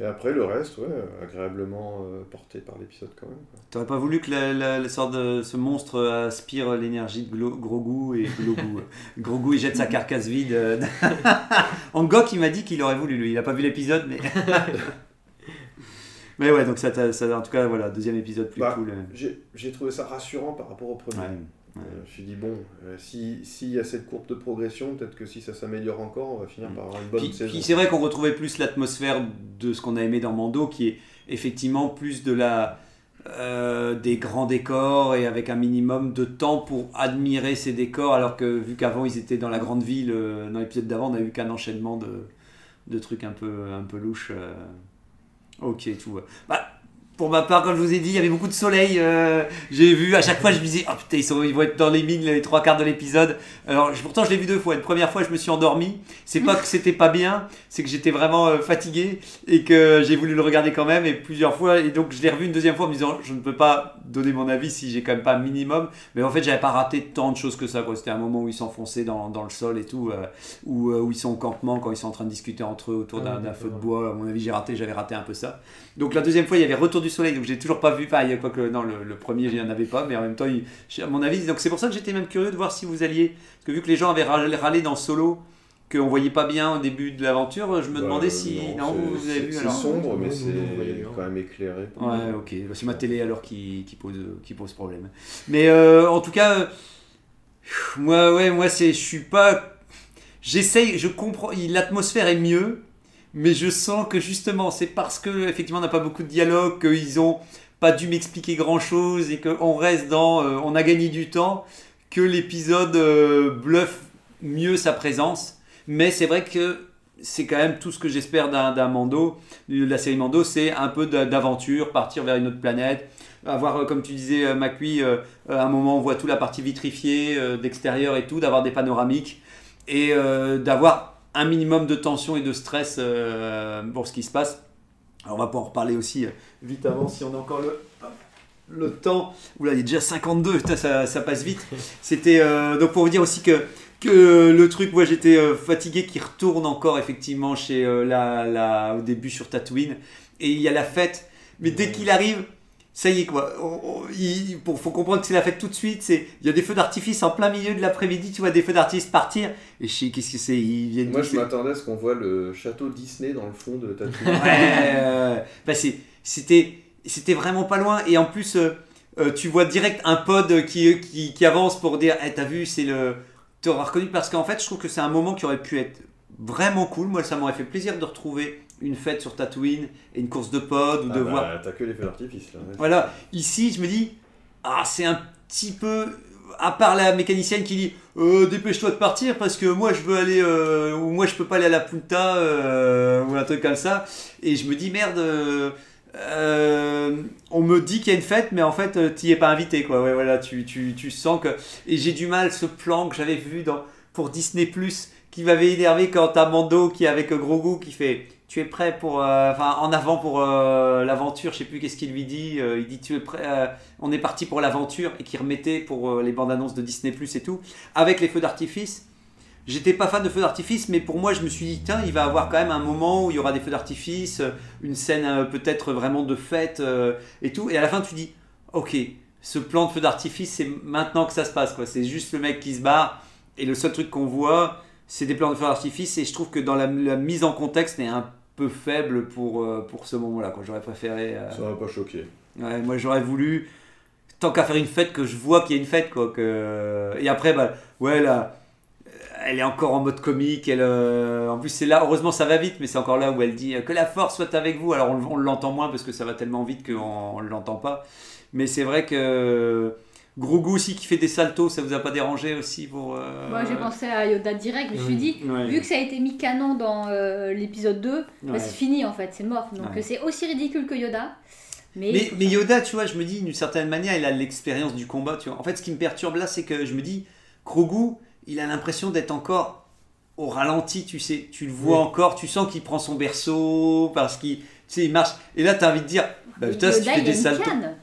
Et après, le reste, ouais, agréablement euh, porté par l'épisode quand même. T'aurais pas voulu que la, la- la sorte de ce monstre aspire l'énergie de Glo- Grogu et Grogu, Grogu il jette sa carcasse vide. euh, Angok il m'a dit qu'il aurait voulu lui, il a pas vu l'épisode mais. mais ouais donc ça, t'a- ça en tout cas voilà deuxième épisode plus Bah, cool. euh. J'ai, j'ai trouvé ça rassurant par rapport au premier. Ouais. Euh, je me suis dit, bon, euh, si- s'il y a cette courbe de progression, peut-être que si ça s'améliore encore, on va finir par avoir une bonne Puis, saison. puis c'est vrai qu'on retrouvait plus l'atmosphère de ce qu'on a aimé dans Mando, qui est effectivement plus de la euh, des grands décors et avec un minimum de temps pour admirer ces décors, alors que vu qu'avant ils étaient dans la grande ville, dans l'épisode d'avant on a eu qu'un enchaînement de, de trucs un peu un peu louches. Ok, tout va. Bah, pour ma part, comme je vous ai dit, il y avait beaucoup de soleil. euh, j'ai vu, à chaque fois, je me disais, oh putain, ils, sont, ils vont être dans les mines les trois quarts de l'épisode. Alors, je- pourtant, je l'ai vu deux fois. Une première fois, je me suis endormi. C'est pas que c'était pas bien, c'est que j'étais vraiment euh, fatigué et que j'ai voulu le regarder quand même. Et plusieurs fois, et donc je l'ai revu une deuxième fois en me disant, je ne peux pas donner mon avis si j'ai quand même pas un minimum. Mais en fait, j'avais pas raté tant de choses que ça. C'était un moment où ils s'enfonçaient dans, dans le sol et tout, euh, où, euh, où ils sont au campement quand ils sont en train de discuter entre eux autour Ah, d'un feu de bois. À mon avis, j'ai raté, j'avais raté un peu ça. Donc la deuxième fois, il y avait Retour du Soleil, donc j'ai toujours pas vu. Enfin, il y a quoi que non, le, le premier, il n'y en avait pas, mais en même temps, il- à mon avis, donc c'est pour ça que j'étais même curieux de voir si vous alliez, parce que vu que les gens avaient râlé, râlé dans Solo, qu'on voyait pas bien au début de l'aventure, je me Bah, demandais si non, c'est- vous, avez c'est- vu C'est alors. sombre, mais c'est quand même éclairé. Ouais, ok. C'est ma télé alors qui, qui pose, qui pose problème. Mais euh, en tout cas, euh, moi, ouais, moi, c'est, je suis pas. J'essaye, je comprends. il- L'atmosphère est mieux, mais je sens que justement, c'est parce que effectivement, on n'a pas beaucoup de dialogue, qu'ils ont pas dû m'expliquer grand chose et qu'on reste dans. euh, on a gagné du temps, que l'épisode euh, bluffe mieux sa présence. Mais c'est vrai que c'est quand même tout ce que j'espère d'un Mando, de la série Mando, c'est un peu d'a- d'aventure, partir vers une autre planète, avoir, euh, comme tu disais, Macui, à un moment on voit toute la partie vitrifiée d'extérieur et tout, d'avoir des panoramiques et d'avoir un minimum de tension et de stress euh, pour ce qui se passe. Alors on va pouvoir en reparler aussi euh, vite avant si on a encore le, le temps. Oula, il est déjà 52, putain, ça, ça passe vite. C'était euh, donc pour vous dire aussi que que le truc, moi j'étais fatigué, qui retourne encore effectivement chez la, la, au début sur Tatooine. Et il y a la fête. Mais dès qu'il arrive, ça y est quoi. On- on- il pour, faut comprendre que c'est la fête tout de suite. C'est il y a des feux d'artifice en plein milieu de l'après-midi. Tu vois des feux d'artifice partir. Et je sais qu'est-ce que c'est. Ils viennent. Moi, je m'attendais à ce qu'on voit le château Disney dans le fond de Tatooine. Ouais, euh, bah c'était c'était vraiment pas loin et en plus euh, euh, tu vois direct un pod qui, qui, qui avance pour dire Eh, t'as vu c'est le t'auras reconnu parce qu'en fait je trouve que c'est un moment qui aurait pu être vraiment cool moi ça m'aurait fait plaisir de retrouver une fête sur Tatooine et une course de pod ou Ah de bah, voir. T'as que les feux d'artifice là. voilà, ici je me dis, ah c'est un petit peu, à part la mécanicienne qui dit, Euh, dépêche-toi de partir parce que moi je veux aller, euh, ou moi je peux pas aller à la Punta, euh, ou un truc comme ça, et je me dis merde, on me dit qu'il y a une fête, mais en fait euh, t'y es pas invité quoi, ouais voilà, tu, tu, tu sens que, et j'ai du mal, ce plan que j'avais vu dans, pour Disney Plus, qui m'avait énervé quand t'as Mando qui est avec Grogu qui fait tu es prêt pour euh, enfin en avant pour euh, l'aventure je sais plus qu'est-ce qu'il lui dit euh, il dit tu es prêt on est parti pour l'aventure et qui remettait pour les bandes annonces de Disney Plus et tout. Avec les feux d'artifice j'étais pas fan de feux d'artifice mais pour moi je me suis dit tiens il va avoir quand même un moment où il y aura des feux d'artifice une scène peut-être vraiment de fête et tout. Et à la fin tu dis ok ce plan de feu d'artifice c'est maintenant que ça se passe quoi. C'est juste le mec qui se barre et le seul truc qu'on voit c'est des plans de feu d'artifice et je trouve que dans la, mise en contexte est un peu faible pour, euh, pour ce moment-là. J'aurais préféré. euh, Ça m'a pas choqué. ouais, moi, j'aurais voulu, tant qu'à faire une fête, que je vois qu'il y a une fête. Quoi, que... Et après, bah, ouais, là, elle est encore en mode comique. Elle, euh, En plus, c'est là, heureusement, ça va vite, mais c'est encore là où elle dit que la force soit avec vous. Alors, on, on l'entend moins parce que ça va tellement vite qu'on ne l'entend pas. Mais c'est vrai que. Grogu aussi qui fait des saltos, ça vous a pas dérangé aussi pour. euh, Moi j'ai pensé à Yoda direct, je me suis dit, Ouais. vu que ça a été mis canon dans euh, l'épisode 2, bah, c'est fini en fait, c'est mort. Donc Ouais. c'est aussi ridicule que Yoda. Mais, Mais, mais Yoda, tu vois, je me dis, d'une certaine manière, il a l'expérience du combat. Tu vois. En fait, ce qui me perturbe là, c'est que je me dis, Grogu, il a l'impression d'être encore au ralenti, tu sais. Tu le vois Oui. encore, tu sens qu'il prend son berceau, parce qu'il tu sais, il marche. Et là, tu as envie de dire, bah putain, si tu Yoda, fais des saltos. canne.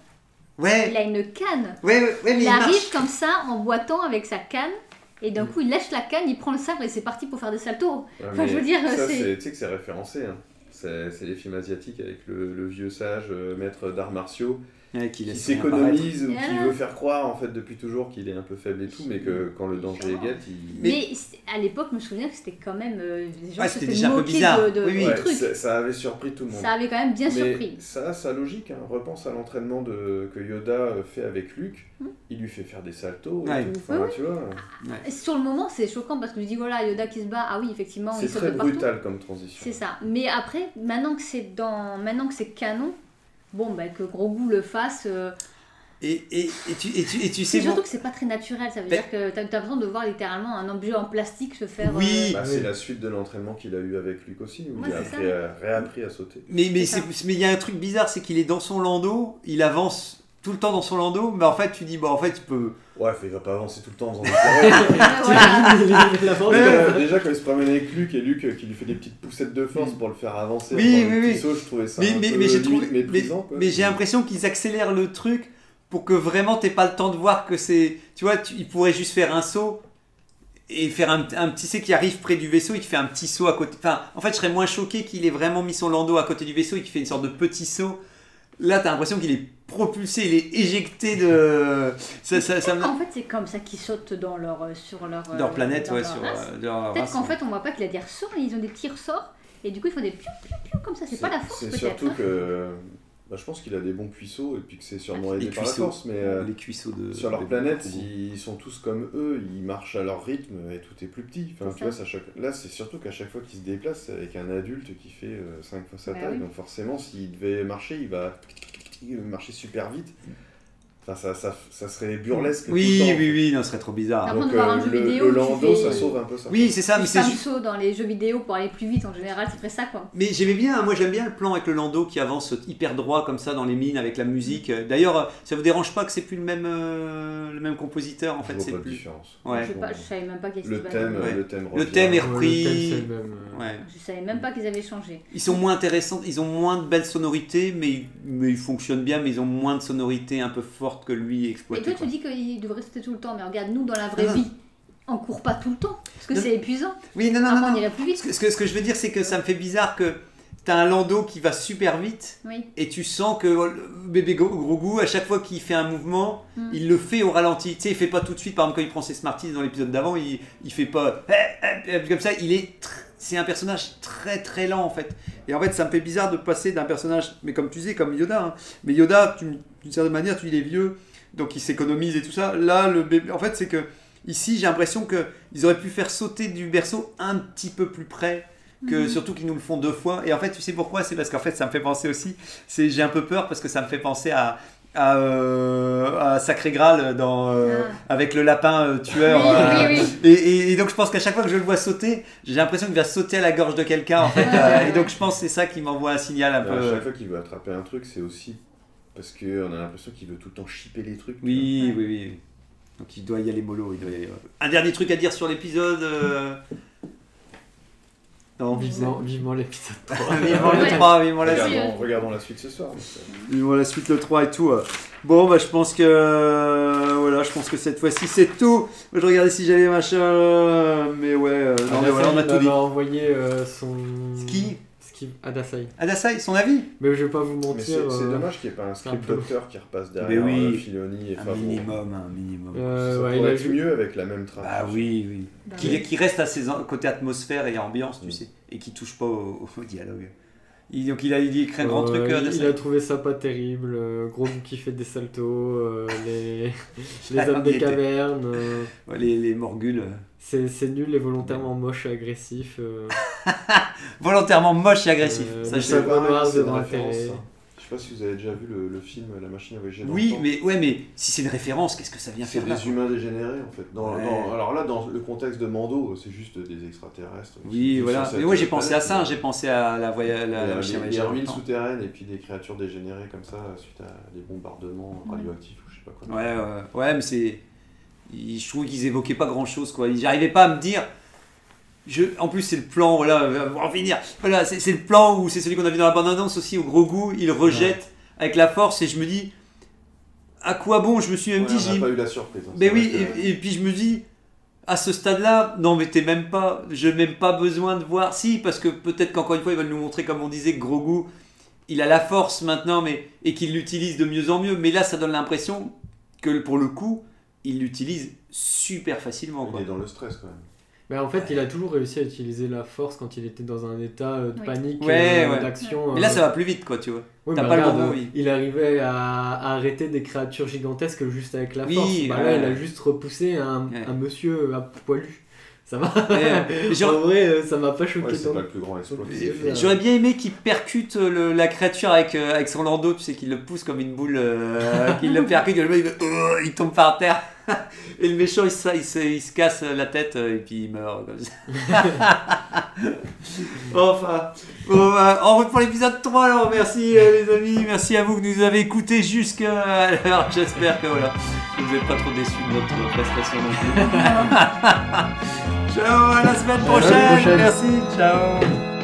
Ouais, Il a une canne. ouais, ouais, ouais, mais Il, il, arrive marche. comme ça en boitant avec sa canne. Et d'un coup, il lâche la canne, il prend le sabre et c'est parti pour faire des saltos. Ouais, Enfin, je veux dire, c'est- Tu sais que c'est référencé. hein. C'est c'est les films asiatiques avec le, le vieux sage euh, maître d'arts martiaux Ouais, qui s'économise ou qui Voilà. veut faire croire en fait depuis toujours qu'il est un peu faible et tout, mais que quand le danger est guette, il. Mais, à l'époque, je me souviens que c'était quand même. euh, les gens Ouais, se c'était déjà un peu bizarre. de, de- Oui, oui. du Ouais, truc. ça, ça avait surpris tout le monde. Ça avait quand même bien Mais surpris. ça a sa logique, hein. repense à l'entraînement de, que Yoda euh, fait avec Luke. Hmm. Il lui fait faire des saltos et Ouais. tout. Enfin, Oui, tu vois, Et Sur le moment, c'est choquant parce que je dis voilà, Yoda qui se bat, ah oui, effectivement, il c'est saute très partout. brutal comme transition. C'est ça. Mais après, maintenant que c'est dans, maintenant que c'est canon, bon, bah, que Grogu le fasse. euh, Et, et, et, tu, et, tu, et tu sais, C'est surtout moi- que c'est pas très naturel. Ça veut Mais- dire que t'as as besoin de voir littéralement un objet en plastique se faire. Oui. euh, Bah, Oui. C'est la suite de l'entraînement qu'il a eu avec Luke aussi, où Ouais, il a appris réappris à sauter. Mais mais C'est c'est- mais il y a un truc bizarre, c'est qu'il est dans son landau, il avance tout le temps dans son landau, mais en fait tu dis bon en fait tu peux Ouais, fait, il va pas avancer tout le temps en faisant des déjà quand il se promène avec Luke et Luke euh, qui lui fait des petites poussettes de force pour le faire avancer, Oui, oui, oui. je trouvais ça mais un mais, peu mais j'ai limite trouvé mais, méprisant. quoi. mais j'ai l'impression qu'ils accélèrent le truc pour que vraiment t'aies pas le temps de voir que c'est tu vois tu, il pourrait juste faire un saut et faire un, un petit c'est qui arrive près du vaisseau il fait un petit saut à côté enfin en fait je serais moins choqué qu'il ait vraiment mis son landau à côté du vaisseau et qu'il fait une sorte de petit saut là t'as l'impression qu'il est propulsé il est éjecté de ça ça, ça me- En fait, c'est comme ça qu'ils sautent dans leur, euh, sur leur, euh, leur planète dans ouais leur sur race. euh, leur Peut-être qu'en ouais. fait, on voit pas qu'il a des ressorts, ils ont des petits ressorts. Et du coup, ils font des piou piou piou comme ça. C'est pas la force, C'est peut-être. surtout hein. que. Bah, je pense qu'il a des bons puisseaux et puis que c'est sûrement les aidé par la cuisseaux force, mais. euh, les cuisseaux de Sur leur planète, ils sont tous comme eux, ils marchent à leur rythme et tout est plus petit. Enfin, C'est tu vois, ça, chaque... Là, c'est surtout qu'à chaque fois qu'ils se déplacent, c'est avec un adulte qui fait 5 fois sa Bah taille. oui. Donc forcément, s'il devait marcher, il va... il va marcher super vite. Enfin, ça, ça, ça serait burlesque. tout oui le temps, oui oui non ce serait trop bizarre Donc, euh, jeu le, vidéo le fait- ça sauve un peu ça. oui c'est ça mais c'est saut dans les jeux vidéo pour aller plus vite en général, c'est très ça quoi. Mais j'aimais bien, moi j'aime bien le plan avec le landau qui avance hyper droit comme ça dans les mines avec la musique. D'ailleurs, euh, ça vous dérange pas que c'est plus le même, euh, le même compositeur en Je fait, vois c'est pas de plus. différence. Ouais. Je, sais pas, je savais même pas qu'ils Le thème, Ouais. le thème Le thème est Ouais, le repris. thème, le même, euh. Ouais. Je savais même pas qu'ils avaient changé. Ils sont moins intéressants, ils ont moins de belles sonorités, mais, mais ils fonctionnent bien, mais ils ont moins de sonorités un peu fortes que lui Et exploité. toi, quoi. tu dis qu'il devrait rester tout le temps, mais regarde, nous dans la vraie Ah. vie, on court pas tout le temps, parce que Non. c'est épuisant. Oui, non, non, non. Après, on non. irait plus vite. Ce que, ce que- ce que je veux dire, c'est que ça me fait bizarre que t'as un landau qui va super vite Oui. et tu sens que le bébé goût, à chaque fois qu'il fait un mouvement, Mm. il le fait au ralenti. Tu sais, il fait pas tout de suite. Par exemple, quand il prend ses Smarties dans l'épisode d'avant, il, il fait pas eh, eh, eh, comme ça. Il est, tr- c'est un personnage très très lent en fait. Et en fait, ça me fait bizarre de passer d'un personnage, mais comme tu disais, comme Yoda. hein. Mais Yoda, d'une certaine manière, tu il est vieux, donc il s'économise et tout ça. Là, le bébé, en fait, c'est que ici, j'ai l'impression que ils auraient pu faire sauter du berceau un petit peu plus près que Mhm. surtout qu'ils nous le font deux fois. Et en fait, tu sais pourquoi? C'est parce qu'en fait, ça me fait penser aussi. C'est j'ai un peu peur parce que ça me fait penser à à, euh, à Sacré Graal dans euh, avec le lapin euh, tueur. Oui, euh, oui, Et, et- et donc je pense qu'à chaque fois que je le vois sauter, j'ai l'impression qu'il va sauter à la gorge de quelqu'un en fait. Euh, et donc je pense que c'est ça qui m'envoie un signal un Et à peu. chaque fois qu'il veut attraper un truc, c'est aussi parce qu'on a l'impression qu'il veut tout le temps chipper les trucs. Oui, oui, oui. Donc il doit y aller mollo. Il doit y aller- Un dernier truc à dire sur l'épisode. Non, Vivement, vivement l'épisode 3. vivement le Ouais. 3, vivement la suite. Regardons, regardons la suite ce soir. Vivement la suite le 3 et tout. euh. Bon, bah je pense que euh, voilà, je pense que cette fois-ci c'est tout. Je regardais si j'avais machin, euh, mais ouais, euh, non mais voilà, on a tout dit. m'a envoyé euh, son. Qui Ski Adasai. Adasai, son avis? Mais je vais pas vous mentir. c'est euh, dommage qu'il n'y ait pas un script docteur qui repasse derrière Mais oui. euh, Filoni et Un Favreau. minimum, un minimum. euh, Ça ouais, il pourrait a être vu- mieux avec la même trame. Bah oui, oui. Bah qui, oui. qui reste à ses côté atmosphère et ambiance, tu Mm. sais, et qui touche pas au, au dialogue. Il- donc il a, il écrit un grand Euh, truc. euh, il, il a trouvé ça pas terrible. euh, gros goût qui fait des saltos, euh, les, les Ah, hommes des cavernes. euh, Ouais, les, les morgules. Euh, c'est c'est nul et volontairement moche et agressif. euh, Volontairement moche et agressif. Euh, Ça, c'est une référence, ça. Je sais pas si vous avez déjà vu le, le film La machine à voyager dans le Oui, temps. mais ouais, mais si c'est une référence, qu'est-ce que ça vient C'est faire là des humains dégénérés en fait. Dans, Ouais. dans- alors là, dans le contexte de Mando, c'est juste des extraterrestres. Oui, voilà. Mais moi j'ai pensé à ça, j'ai pensé à la euh, machine à voyager temps. souterraines et puis des créatures dégénérées comme ça suite à des bombardements radioactifs ou je sais pas quoi. Ouais, ouais, ouais, mais c'est. Ils- Je trouve qu'ils évoquaient pas grand chose, quoi. J'arrivais pas à me dire. Je... En plus, c'est le plan, voilà, en finir. Voilà, c'est le plan où c'est celui qu'on a vu dans la bande-annonce aussi, au gros goût, il rejette avec la force et je me dis. À quoi bon Je me suis même Ouais, dit. on pas eu la surprise. hein. Mais oui, que- et, et puis je me dis, à ce stade-là, non mais t'es même pas, je n'ai même pas besoin de voir. Si, parce que peut-être qu'encore une fois, ils veulent nous montrer, comme on disait, que Grogu, il a la force maintenant, mais et qu'il l'utilise de mieux en mieux. Mais là, ça donne l'impression que pour le coup, il l'utilise super facilement. Il est dans le stress quand même. Mais en fait, il a toujours réussi à utiliser la force quand il était dans un état euh, de Oui. panique, Ouais, euh, ouais. d'action. Mais là, euh, ça va plus vite, quoi, tu vois. Oui, T'as pas le bon oui. Il arrivait à, à arrêter des créatures gigantesques juste avec la Oui, force. Bah là, ouais. il a juste repoussé un, Ouais. un monsieur à poilu. Ça va genre- En vrai, ça m'a pas choqué Ouais, c'est pas le plus grand J'aurais bien aimé qu'il percute le- la créature avec, euh, avec son landau, tu sais, qu'il le pousse comme une boule, euh, qu'il le percute, il, il tombe par terre. Et le méchant, il se, il se, il se casse la tête euh, et puis il meurt comme ça. enfin, bon, bah, en route pour l'épisode 3 alors, merci euh, les amis, merci à vous que nous avez écoutés jusqu'à l'heure. J'espère que voilà, vous n'êtes pas trop déçus de notre prestation non plus. ciao, à la semaine la prochaine. merci, ciao.